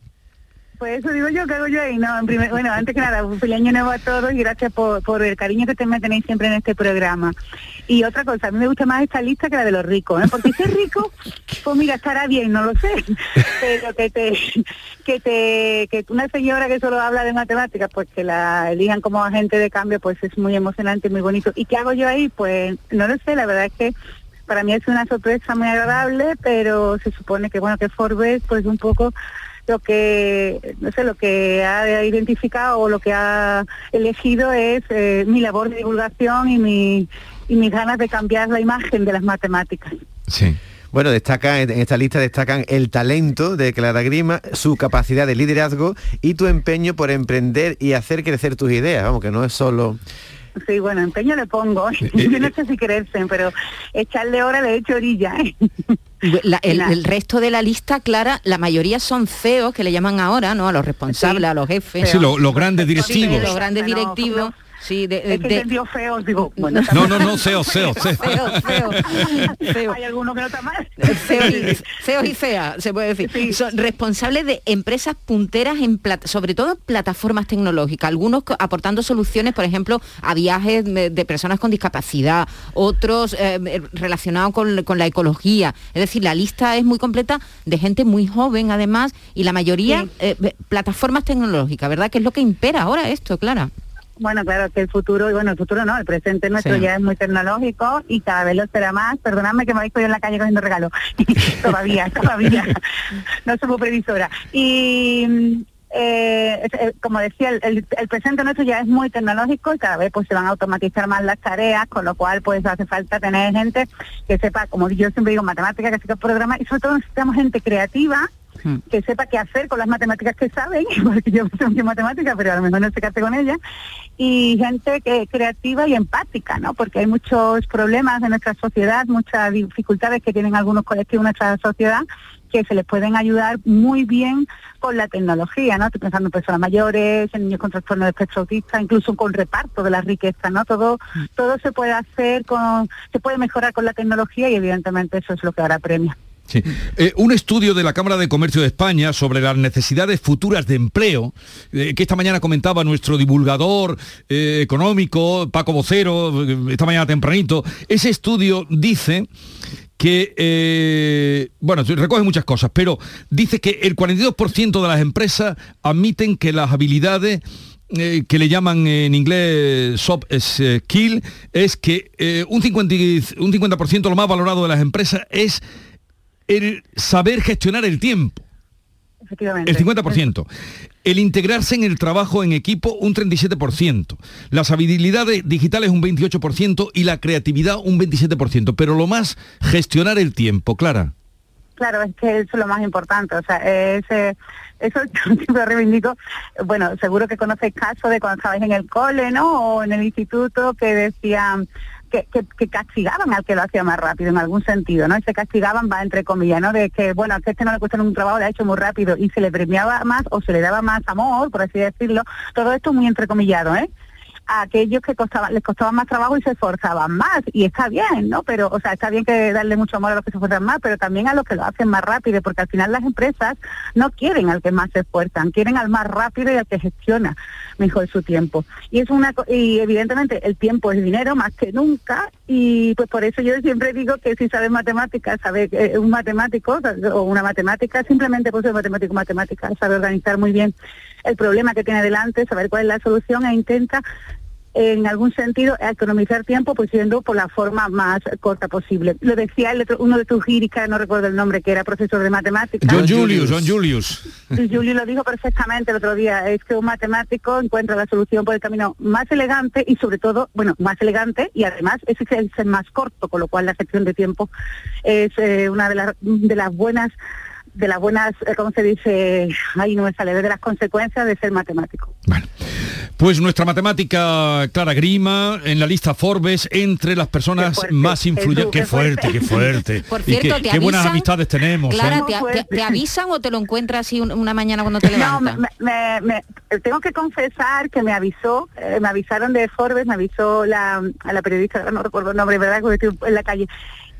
Pues eso digo yo, que hago yo ahí? No, en primer- bueno, antes que nada, un feliz año nuevo a todos y gracias por, por el cariño que te me tenéis siempre en este programa. Y otra cosa, a mí me gusta más esta lista que la de los ricos, ¿eh? porque si es rico, pues mira, estará bien, no lo sé. Pero que te, que te, que una señora que solo habla de matemáticas, pues que la elijan como agente de cambio, pues es muy emocionante, muy bonito. ¿Y qué hago yo ahí? Pues no lo sé, la verdad es que para mí es una sorpresa muy agradable, pero se supone que bueno que Forbes pues un poco lo que no sé lo que ha identificado o lo que ha elegido es eh, mi labor de divulgación y mi y mis ganas de cambiar la imagen de las matemáticas. Sí. Bueno, destaca en esta lista destacan el talento de Clara Grima, su capacidad de liderazgo y tu empeño por emprender y hacer crecer tus ideas. Vamos, que no es solo Sí, bueno, empeño le pongo. Yo no sé si creerse, pero echarle hora le echo orilla. ¿eh? La- el, el resto de la lista, Clara, la mayoría son feos, que le llaman ahora, ¿no? A los responsables, a los jefes. Sí, lo- los grandes directivos. Sí, los grandes directivos. Sí, de, Es que de- entendió feos, digo, bueno. No, no, no, CEO, CEO, CEO. Hay alguno que no está mal. feos y, feos y feas, se puede decir. Son responsables de empresas punteras, en plat- sobre todo en plataformas tecnológicas, algunos aportando soluciones, por ejemplo, a viajes de, de personas con discapacidad, otros eh, relacionados con, con la ecología. Es decir, la lista es muy completa de gente muy joven, además, y la mayoría eh, plataformas tecnológicas, ¿verdad? Que es lo que impera ahora esto, Clara. Bueno, claro, que el futuro, y bueno, el futuro no, el presente nuestro Sí. ya es muy tecnológico y cada vez lo será más. Perdonadme que me habéis cogido en la calle cogiendo regalos. todavía, todavía. no somos previsora. Y mm, eh, eh, como decía, el, el- el presente nuestro ya es muy tecnológico y cada vez pues se van a automatizar más las tareas, con lo cual pues hace falta tener gente que sepa, como yo siempre digo, matemáticas, que sepa programar y sobre todo necesitamos gente creativa que sepa qué hacer con las matemáticas que saben, porque yo sé mucho matemáticas, pero a lo mejor no sé qué hacer con ellas, y gente que creativa y empática, ¿no? Porque hay muchos problemas en nuestra sociedad, muchas dificultades que tienen algunos colectivos en nuestra sociedad que se les pueden ayudar muy bien con la tecnología, ¿no? Estoy pensando en personas mayores, en niños con trastorno de espectro autista, incluso con reparto de la riqueza, ¿no? Todo, todo se puede hacer con, se puede mejorar con la tecnología y evidentemente eso es lo que ahora premia. Sí. Eh, un estudio de la Cámara de Comercio de España sobre las necesidades futuras de empleo, eh, que esta mañana comentaba nuestro divulgador eh, económico, Paco Vocero, esta mañana tempranito, ese estudio dice que, bueno, recoge muchas cosas, pero dice que el 42% de las empresas admiten que las habilidades que le llaman en inglés soft skill es que un 50, y- un 50% lo más valorado de las empresas es el saber gestionar el tiempo, Efectivamente. el 50%. El integrarse en el trabajo en equipo, un 37%. Las habilidades digitales, un 28%. Y la creatividad, un 27%. Pero lo más, gestionar el tiempo, Clara. Claro, es que eso es lo más importante, o sea, es, eh, eso yo siempre reivindico, bueno, seguro que conocéis casos de cuando estabais en el cole, ¿no? O en el instituto que decían que, que, que castigaban al que lo hacía más rápido en algún sentido, ¿no? Y se castigaban, va entre comillas, ¿no? De que, bueno, que este no le cuesta un trabajo, lo ha hecho muy rápido y se le premiaba más o se le daba más amor, por así decirlo. Todo esto muy entrecomillado, ¿eh? A aquellos que costaban, les costaba más trabajo y se esforzaban más. Y está bien, ¿no? Pero, o sea, está bien que darle mucho amor a los que se esfuerzan más, pero también a los que lo hacen más rápido, porque al final las empresas no quieren al que más se esfuerzan, quieren al más rápido y al que gestiona mejor su tiempo. Y es una y evidentemente el tiempo es dinero más que nunca y pues por eso yo siempre digo que si sabes matemáticas, sabe eh, un matemático o una matemática, simplemente por ser matemático matemática, sabe organizar muy bien el problema que tiene delante, saber cuál es la solución e intenta en algún sentido economizar tiempo pues yendo por la forma más corta posible. Lo decía el otro- uno de tus gíricas, no recuerdo el nombre, que era profesor de matemáticas. John Julius, John Julius. Y Julio lo dijo perfectamente el otro día, es que un matemático encuentra la solución por el camino más elegante y sobre todo, bueno, más elegante y además ese es el más corto, con lo cual la gestión de tiempo es eh, una de las, de las buenas de las buenas, eh, ¿cómo se dice? Ahí no me sale, de las consecuencias de ser matemático. Pues nuestra matemática Clara Grima en la lista Forbes entre las personas más influyentes. Qué qué fuerte, qué fuerte. Por Y cierto, qué, ¿te qué buenas amistades tenemos. Clara, ¿eh? ¿te, te- te avisan o te lo encuentras así un- una mañana cuando te No, levantas? me, me- me- tengo que confesar que me avisó, eh, me avisaron de Forbes, me avisó la, a la periodista, no recuerdo el nombre, ¿verdad? Porque estoy en la calle.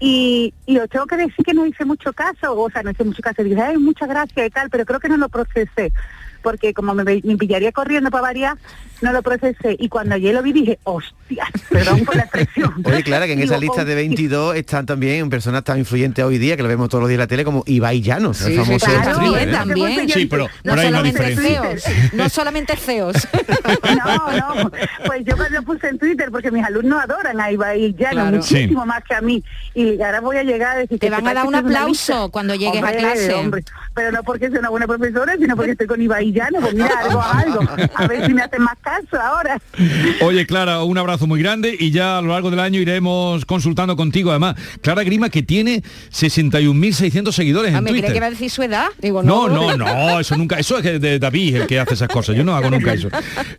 Y, y os tengo que decir que no hice mucho caso, o sea, no hice mucho caso, dije, ay, muchas gracias y tal, pero creo que no lo procesé, porque como me, me pillaría corriendo para variar, no lo procesé. Y cuando ayer lo vi dije, hostia, perdón por la expresión. Oye, Clara, que en esa Digo, lista de hostia. 22 están también personas tan influyentes hoy día que lo vemos todos los días en la tele como Ibai Llanos, Sí, el famoso sí, streamer, también, ¿eh? también. Sí, pero, no hay una solamente diferencia. feos, no solamente feos. No, no, pues yo cuando lo puse en Twitter, porque mis alumnos adoran a Ibai Llano Claro. muchísimo más que a mí. Y ahora voy a llegar a decir Te que van a dar un aplauso cuando llegues a Hombre, clase. hombre, pero no porque sea una buena profesora, sino porque estoy con Ibai Llano. Pues mira, algo a algo. A ver si me hacen más caso ahora. Oye, Clara, un abrazo muy grande y ya a lo largo del año iremos consultando contigo. Además, Clara Grima que tiene 61.600 seguidores Ah, en me creía que Twitter. iba a decir su edad. Digo, No, no, no, eso nunca, eso es de David el que hace esas cosas, yo no hago nunca eso.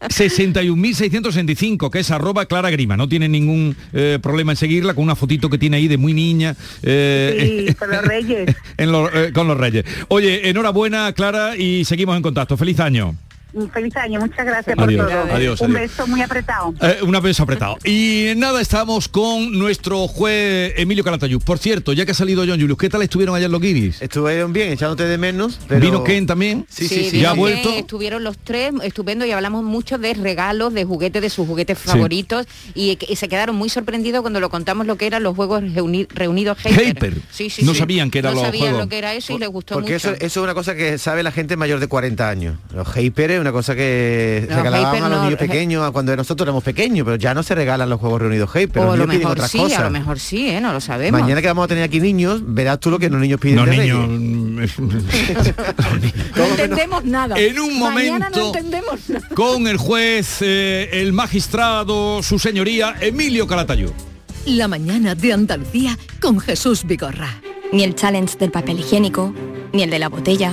61.665, que es arroba Clara Grima, no tiene ningún eh, problema en seguirla con una fotito que tiene ahí de muy niña. eh, Sí, con los reyes. en lo- eh, con los reyes. Oye, enhorabuena Clara y seguimos en contacto. Feliz año. Un feliz año, muchas gracias Adiós, por todo. adiós, Un adiós. beso muy apretado. Eh, una vez apretado. Y nada, estamos con nuestro juez Emilio Calatayud. Por cierto, ya que ha salido John Julius, ¿qué tal estuvieron ayer los guiris? Estuvieron bien, echándote de menos. Pero... ¿Vino Ken también? Sí, sí, sí. ¿Ya ha vuelto? Ken, estuvieron los tres estupendo y hablamos mucho de regalos, de juguetes, de sus juguetes favoritos y, y se quedaron muy sorprendidos cuando lo contamos lo que eran los juegos reuni- reunidos Hyper. Sí, sí, No sí. sabían que eran no los sabían juegos. lo que era eso y les gustó Porque mucho. eso, eso es una cosa que sabe la gente mayor de 40 años. Los hyper es una cosa que Los regalaban a los no, niños pequeños a cuando nosotros éramos pequeños, pero ya no se regalan los juegos reunidos hyper. o a lo piden mejor otras sí, cosas. a lo mejor sí, ¿eh? no lo sabemos. Mañana que vamos a tener aquí niños, verás tú lo que los niños piden de niños, Reyes. no entendemos nada. En un Mañana no momento- entendemos nada. con el juez, eh, el magistrado, su señoría, Emilio Calatayud. La mañana de Andalucía con Jesús Vigorra. Ni el challenge del papel higiénico, ni el de la botella.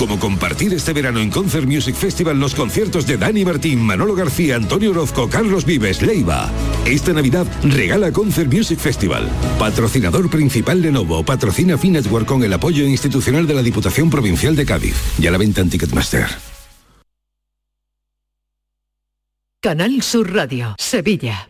Como compartir este verano en Concert Music Festival los conciertos de Dani Martín, Manolo García, Antonio Orozco, Carlos Vives, Leiva. Esta Navidad regala Concert Music Festival. Patrocinador principal Lenovo, patrocina Finetwork con el apoyo institucional de la Diputación Provincial de Cádiz. Y a la venta en Ticketmaster. Canal Sur Radio, Sevilla.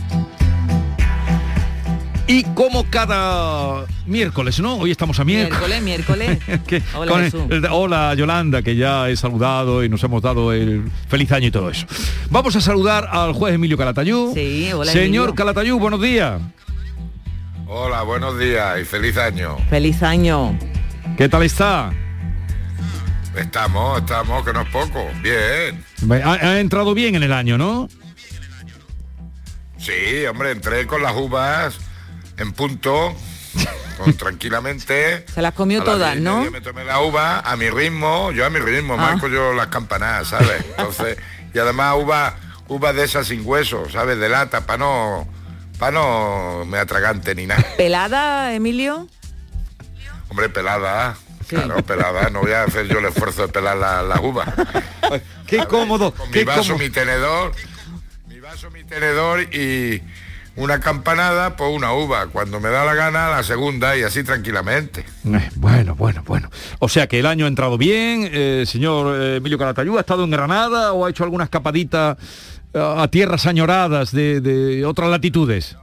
Y como cada miércoles, ¿no? Hoy estamos a miércoles. Miércoles, miércoles. que Hola, con el- Jesús. el- hola Yolanda, que ya he saludado y nos hemos dado el feliz año y todo eso. Vamos a saludar al juez Emilio Calatayud. Sí, hola, Señor Emilio. Calatayud, buenos días. Hola, buenos días y feliz año. Feliz año. ¿Qué tal está? Estamos, estamos, que no es poco. Bien. Ha, ha entrado bien en el año, ¿no? Sí, hombre, entré con las uvas en punto, con, tranquilamente. Se las comió todas, ¿no? media Me tomé la uva a mi ritmo, yo a mi ritmo, Ah. marco yo las campanadas, ¿sabes? Entonces, y además uva, uva de esas sin hueso, ¿sabes? De lata, para no, para no me atragante ni nada. ¿Pelada, Emilio? Hombre, pelada. Claro, pelada, no voy a hacer yo el esfuerzo de pelar la- las uvas. Qué cómodo. Con mi vaso, cómodo. mi tenedor, mi vaso, mi tenedor y una campanada, pues una uva. Cuando me da la gana, la segunda y así tranquilamente. Eh, Bueno, bueno, bueno. O sea que el año ha entrado bien. eh, señor eh, Emilio Calatayud, ¿ha estado en Granada o ha hecho alguna escapadita a tierras añoradas de, de otras latitudes?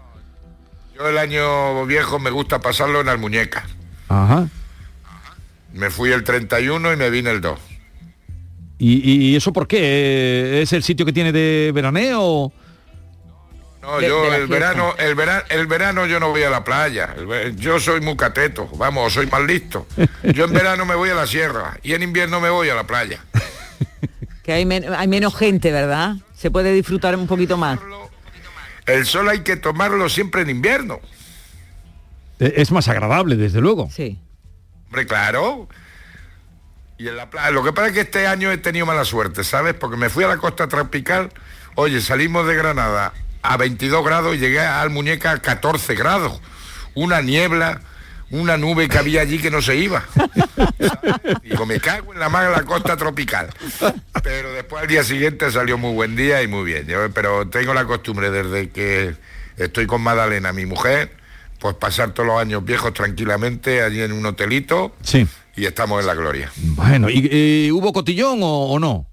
Yo el año viejo me gusta pasarlo en Almuñeca. Ajá. Me fui el 31 y me vine el 2. ¿Y, y eso por qué? ¿Es el sitio que tiene de veraneo? No, De- yo de el fiesta. verano, el verano, el verano yo no voy a la playa. Yo soy muy cateto, vamos, soy más listo. Yo en verano me voy a la sierra y en invierno me voy a la playa. Que hay, men- hay menos gente, ¿verdad? Se puede disfrutar un poquito más. El sol hay que tomarlo siempre en invierno. Eh, Es más agradable, desde luego. Sí. Hombre, claro. Y en la playa. Lo que pasa es que este año he tenido mala suerte, ¿sabes? Porque me fui a la costa tropical. Oye, salimos de Granada a 22 grados y llegué al Muñeca a 14 grados. una niebla, una nube que había allí que no se iba. Digo, me cago en la mano de la costa tropical. Pero después al día siguiente salió muy buen día y muy bien. Yo, pero tengo la costumbre desde que estoy con Madalena, mi mujer, pues pasar todos los años viejos tranquilamente allí en un hotelito Sí. y estamos en la gloria. Bueno, ¿y eh, hubo cotillón o, o no?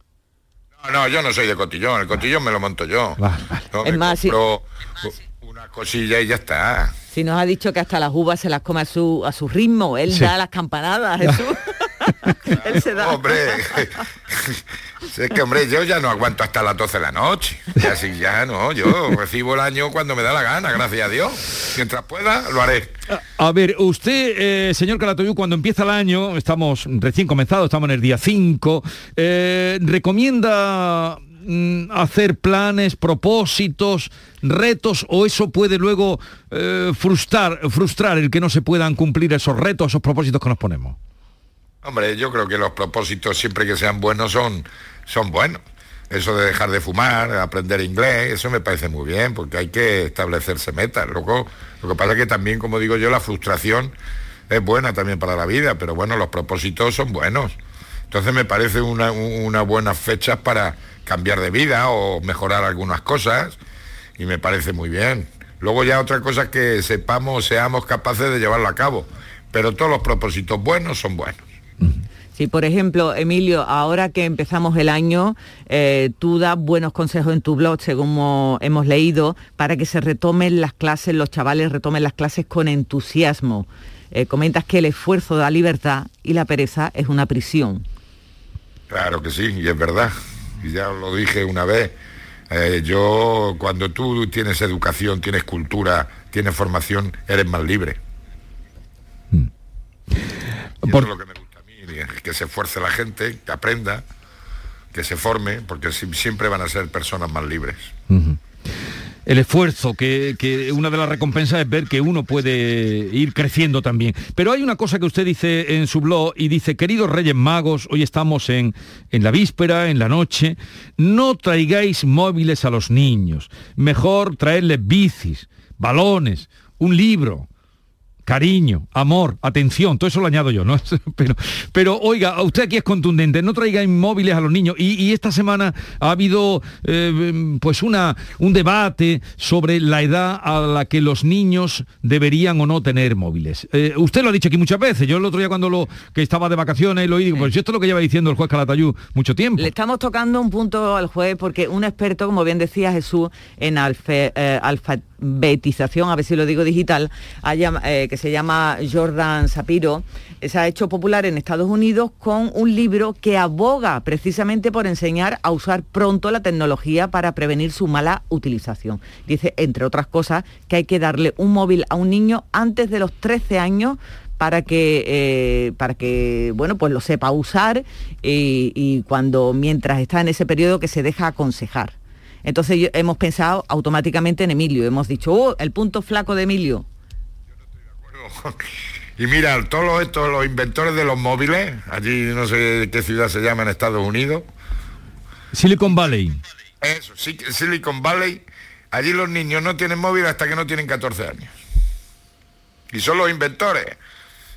No, no, yo no soy de cotillón, el cotillón me lo monto yo. No, Es más, si- una cosilla y ya está. Si nos ha dicho que hasta las uvas se las come a su, a su ritmo, él Sí. da las campanadas, Jesús. él se da. Hombre, es que hombre, yo ya no aguanto hasta las 12 de la noche. Y así ya no, yo recibo el año cuando me da la gana, gracias a Dios. Mientras pueda, lo haré. A ver, usted, eh, señor Calatoyu, cuando empieza el año, estamos recién comenzados, estamos en el día 5, eh, ¿recomienda mm, hacer planes, propósitos, retos o eso puede luego eh, frustrar, frustrar el que no se puedan cumplir esos retos, esos propósitos que nos ponemos? Hombre, yo creo que los propósitos siempre que sean buenos son, son buenos. Eso de dejar de fumar, aprender inglés, eso me parece muy bien, porque hay que establecerse metas. Luego, lo que pasa es que también, como digo yo, la frustración es buena también para la vida, pero bueno, los propósitos son buenos. Entonces me parece una, una buenas fechas para cambiar de vida o mejorar algunas cosas y me parece muy bien. Luego ya otra cosa es que sepamos, seamos capaces de llevarlo a cabo, pero todos los propósitos buenos son buenos. Sí, por ejemplo, Emilio, ahora que empezamos el año, eh, tú das buenos consejos en tu blog, según mo- hemos leído, para que se retomen las clases, los chavales retomen las clases con entusiasmo. Eh, comentas que el esfuerzo da libertad y la pereza es una prisión. Claro que sí, y es verdad. Y ya os lo dije una vez. eh, yo, cuando tú tienes educación, tienes cultura, tienes formación, eres más libre. Y eso es lo que me gusta que se esfuerce la gente, que aprenda, que se forme, porque si- siempre van a ser personas más libres. el esfuerzo, que, que una de las recompensas es ver que uno puede ir creciendo también. Pero hay una cosa que usted dice en su blog y dice, queridos Reyes Magos, hoy estamos en, en la víspera, en la noche, no traigáis móviles a los niños, mejor traerles bicis, balones, un libro. Cariño, amor, atención, todo eso lo añado yo, ¿no? Pero, pero oiga, usted aquí es contundente, no traiga inmóviles a los niños. Y, y esta semana ha habido eh, pues una, un debate sobre la edad a la que los niños deberían o no tener móviles. Eh, usted lo ha dicho aquí muchas veces. Yo el otro día cuando lo que estaba de vacaciones lo oí, digo, pues esto es lo que lleva diciendo el juez Calatayú mucho tiempo. Le estamos tocando un punto al juez porque un experto, como bien decía Jesús, en eh, alfabetización, a ver si lo digo digital, ha llam- eh, que se llama Jordan Sapiro, eh, se ha hecho popular en Estados Unidos con un libro que aboga precisamente por enseñar a usar pronto la tecnología para prevenir su mala utilización. Dice, entre otras cosas, que hay que darle un móvil a un niño antes de los 13 años para que eh, para que bueno pues lo sepa usar y, y cuando mientras está en ese periodo que se deja aconsejar. Entonces hemos pensado automáticamente en Emilio. Hemos dicho oh el punto flaco de Emilio Y mira, todos los, estos, los inventores de los móviles, allí no sé qué ciudad se llama en Estados Unidos, Silicon Valley. Eso, Silicon Valley, allí los niños no tienen móvil hasta que no tienen 14 años. Y son los inventores,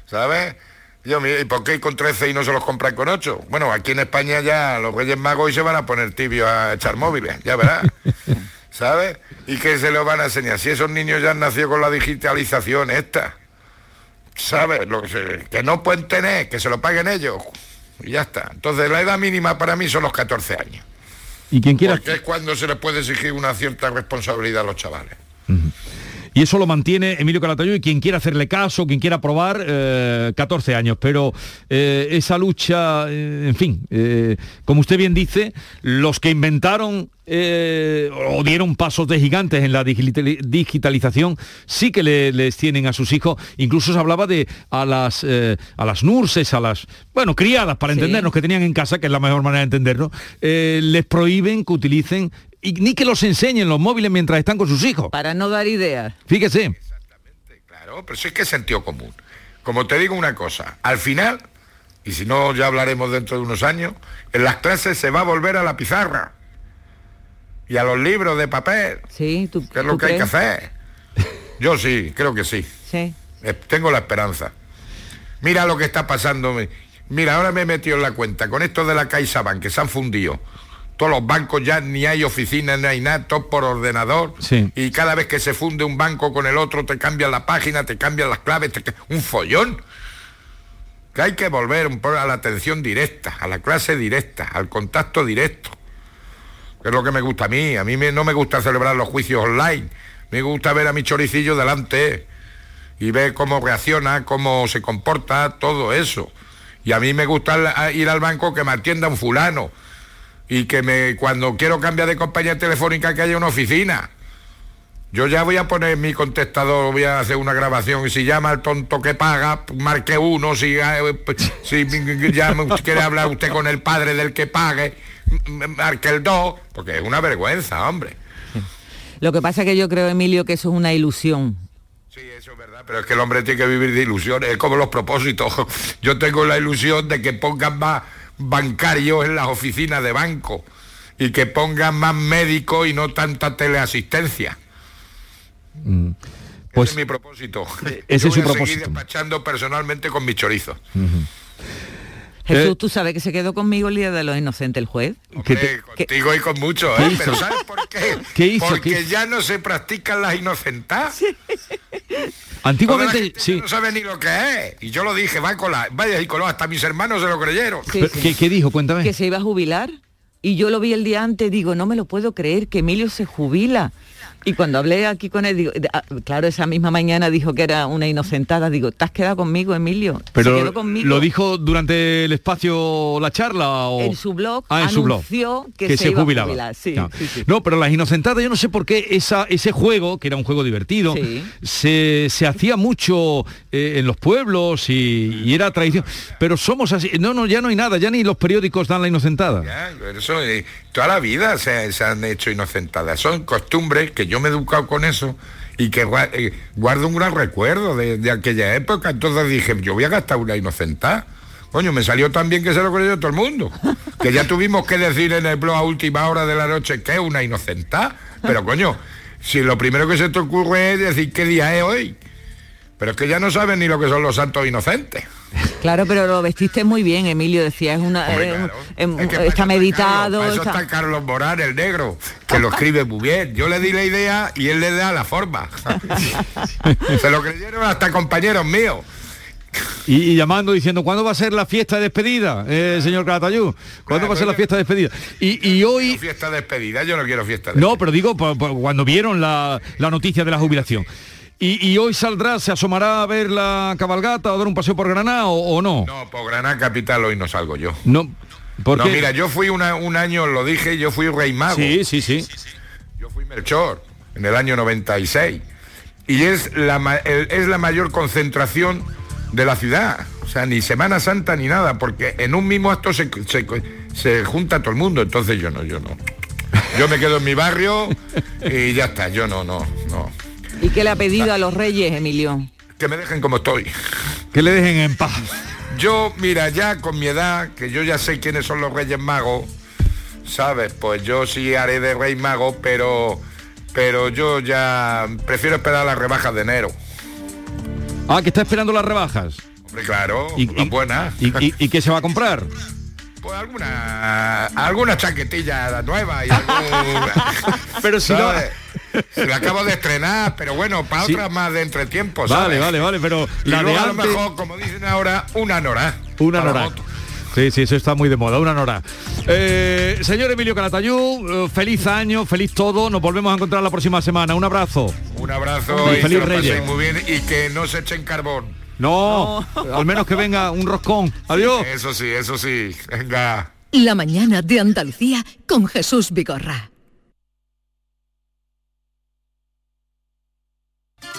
¿sabes? Yo, ¿y por qué con 13 y no se los compran con 8? Bueno, aquí en España ya los Reyes Magos hoy se van a poner tibios a echar móviles, ya verás. ¿Sabes? ¿Y qué se los van a enseñar? Si esos niños ya han nacido con la digitalización esta. ¿Sabes? Lo que, que no pueden tener, que se lo paguen ellos. Y ya está. Entonces la edad mínima para mí son los 14 años. Y quien quiera Porque es cuando se les puede exigir una cierta responsabilidad a los chavales. Y eso lo mantiene Emilio Calatayud y quien quiera hacerle caso, quien quiera probar, eh, 14 años. Pero eh, esa lucha, eh, en fin, eh, como usted bien dice, los que inventaron eh, o dieron pasos de gigantes en la digitali- digitalización sí que le- les tienen a sus hijos. Incluso se hablaba de a las, eh, a las nurses, a las, bueno, criadas, para Sí. entendernos, que tenían en casa, que es la mejor manera de entendernos, eh, les prohíben que utilicen y ni que los enseñen los móviles mientras están con sus hijos. para no dar ideas Fíjese. Claro, pero si es que es sentido común. Como te digo una cosa, al final, y si no ya hablaremos dentro de unos años, en las clases se va a volver a la pizarra. Y a los libros de papel. Sí, tú, ¿Qué es lo tú que hay que hacer? Yo sí, creo que sí. Sí. Eh, Tengo la esperanza. Mira lo que está pasando. Mira, ahora me he metido en la cuenta con esto de la CaixaBank, que se han fundido. Todos los bancos ya ni hay oficinas, ni hay nada, todo por ordenador. Sí. Y cada vez que se funde un banco con el otro, te cambian la página, te cambian las claves, te un follón. Que hay que volver un poco a la atención directa, a la clase directa, al contacto directo. Que es lo que me gusta a mí. A mí me- no me gusta celebrar los juicios online. Me gusta ver a mi choricillo delante y ver cómo reacciona, cómo se comporta, todo eso. Y a mí me gusta ir al banco que me atienda un fulano y que me cuando quiero cambiar de compañía telefónica que haya una oficina. Yo ya voy a poner mi contestador, voy a hacer una grabación y si llama el tonto que paga, marque uno, si, eh, si llama, quiere hablar usted con el padre del que pague, marque el dos, porque es una vergüenza, hombre. Lo que pasa es que yo creo, Emilio, que eso es una ilusión. Pero es que el hombre tiene que vivir de ilusiones, es como los propósitos. Yo tengo la ilusión de que pongan más bancarios en las oficinas de banco y que pongan más médicos y no tanta teleasistencia. Pues ese es mi propósito. ese Yo es su a seguir propósito. despachando personalmente con mis chorizos. Jesús. ¿tú sabes que se quedó conmigo el Día de los Inocentes el juez? Hombre, contigo y con muchos, ¿Qué ¿eh? Pero ¿sabes por qué? ¿Qué hizo? Porque ¿Qué hizo? ya no se practican las inocentadas. Antiguamente, Toda la gente sí. No sabe ni lo que es. Y yo lo dije, va con la, vaya y con hasta mis hermanos se lo creyeron. Pero, ¿qué, qué dijo? Cuéntame. Que se iba a jubilar. Y yo lo vi el día antes, digo, no me lo puedo creer, que Emilio se jubila. Y cuando hablé aquí con él, digo, ah, claro, esa misma mañana dijo que era una inocentada. Digo, ¿te has quedado conmigo, Emilio? se Pero quedó conmigo. lo dijo durante el espacio la charla o En su blog Ah, en su blog. anunció que, se, iba a jubilaba. jubilar. Sí, no. sí, sí. No, pero las inocentadas, yo no sé por qué esa, ese juego, que era un juego divertido, Sí. se, se hacía mucho eh, en los pueblos y, y era tradición. Pero somos así. No, no, ya no hay nada, ya ni los periódicos dan la inocentada. Ya, eso, eh, toda la vida se, se han hecho inocentadas. Son costumbres que yo me he educado con eso y que eh, guardo un gran recuerdo de, de aquella época. Entonces dije, yo voy a gastar una inocentada. Coño, me salió tan bien que se lo creyó todo el mundo. Que ya tuvimos que decir en el blog a última hora de la noche que es una inocentada. Pero coño, si lo primero que se te ocurre es decir qué día es hoy. Pero es que ya no saben ni lo que son los santos inocentes. Claro, pero lo vestiste muy bien, Emilio, decía, es una, Hombre, claro. Es que para está meditado. Para eso está- está Carlos Morán, el negro, que lo escribe muy bien. Yo le di la idea y él le da la forma. Se lo creyeron hasta compañeros míos. Y, y llamando diciendo, ¿cuándo va a ser la fiesta de despedida, eh, señor Calatayud? ¿Cuándo va a ser la fiesta de despedida? Y, y hoy... Fiesta de despedida, yo no quiero fiesta de No, pero digo, por- por- cuando vieron la, la noticia de la jubilación. Y, y hoy saldrá, se asomará a ver la cabalgata o dar un paseo por Granada o, o no. No, por Granada Capital hoy no salgo yo. No, porque... No, mira, yo fui una- un año, lo dije, yo fui rey mago. Sí, sí, sí. Yo fui Melchor en el año 96. Y es la, es la mayor concentración de la ciudad. O sea, ni Semana Santa ni nada, porque en un mismo acto se, se- se junta todo el mundo. Entonces yo no, yo no. Yo me quedo en mi barrio y ya está. Yo no, no, no. ¿Y qué le ha pedido a los reyes, Emilio? Que me dejen como estoy. Que le dejen en paz. Yo, mira, ya con mi edad, que yo ya sé quiénes son los Reyes Magos, ¿sabes? Pues yo sí haré de Rey Mago, pero pero yo ya prefiero esperar las rebajas de enero. Ah, que está esperando las rebajas. Hombre, claro, Y- las y- buenas. ¿Y, y, y qué se va a comprar? Pues alguna alguna chaquetilla nueva y algún... Pero si no- ¿sabes? Se la acabo de estrenar, pero bueno, para Sí. otras más de entretiempo, Vale, ¿sabes? vale, vale, pero Y la de a lo mejor, como dicen ahora, una Nora. Una Nora. Sí, sí, eso está muy de moda, una Nora. Eh, señor Emilio Calatayú, eh, feliz año, feliz todo. Nos volvemos a encontrar la próxima semana. Un abrazo. Un abrazo Y y, feliz Reyes. muy bien y que no se echen carbón. No, al menos que venga un roscón. Adiós. Eso sí, eso sí. Venga. La mañana de Andalucía con Jesús Vigorra.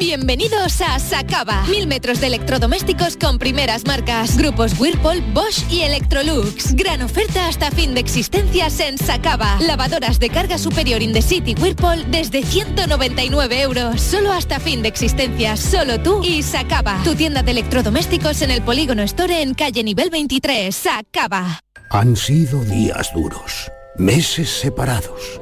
Bienvenidos a Sacaba. Mil metros de electrodomésticos con primeras marcas. Grupos Whirlpool, Bosch y Electrolux. Gran oferta hasta fin de existencias en Sacaba. Lavadoras de carga superior in the city Whirlpool desde 199 euros. Solo hasta fin de existencias. Solo tú y Sacaba. Tu tienda de electrodomésticos en el Polígono Store en calle nivel 23. Sacaba. Han sido días duros, meses separados,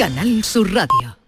Canal Sur Radio.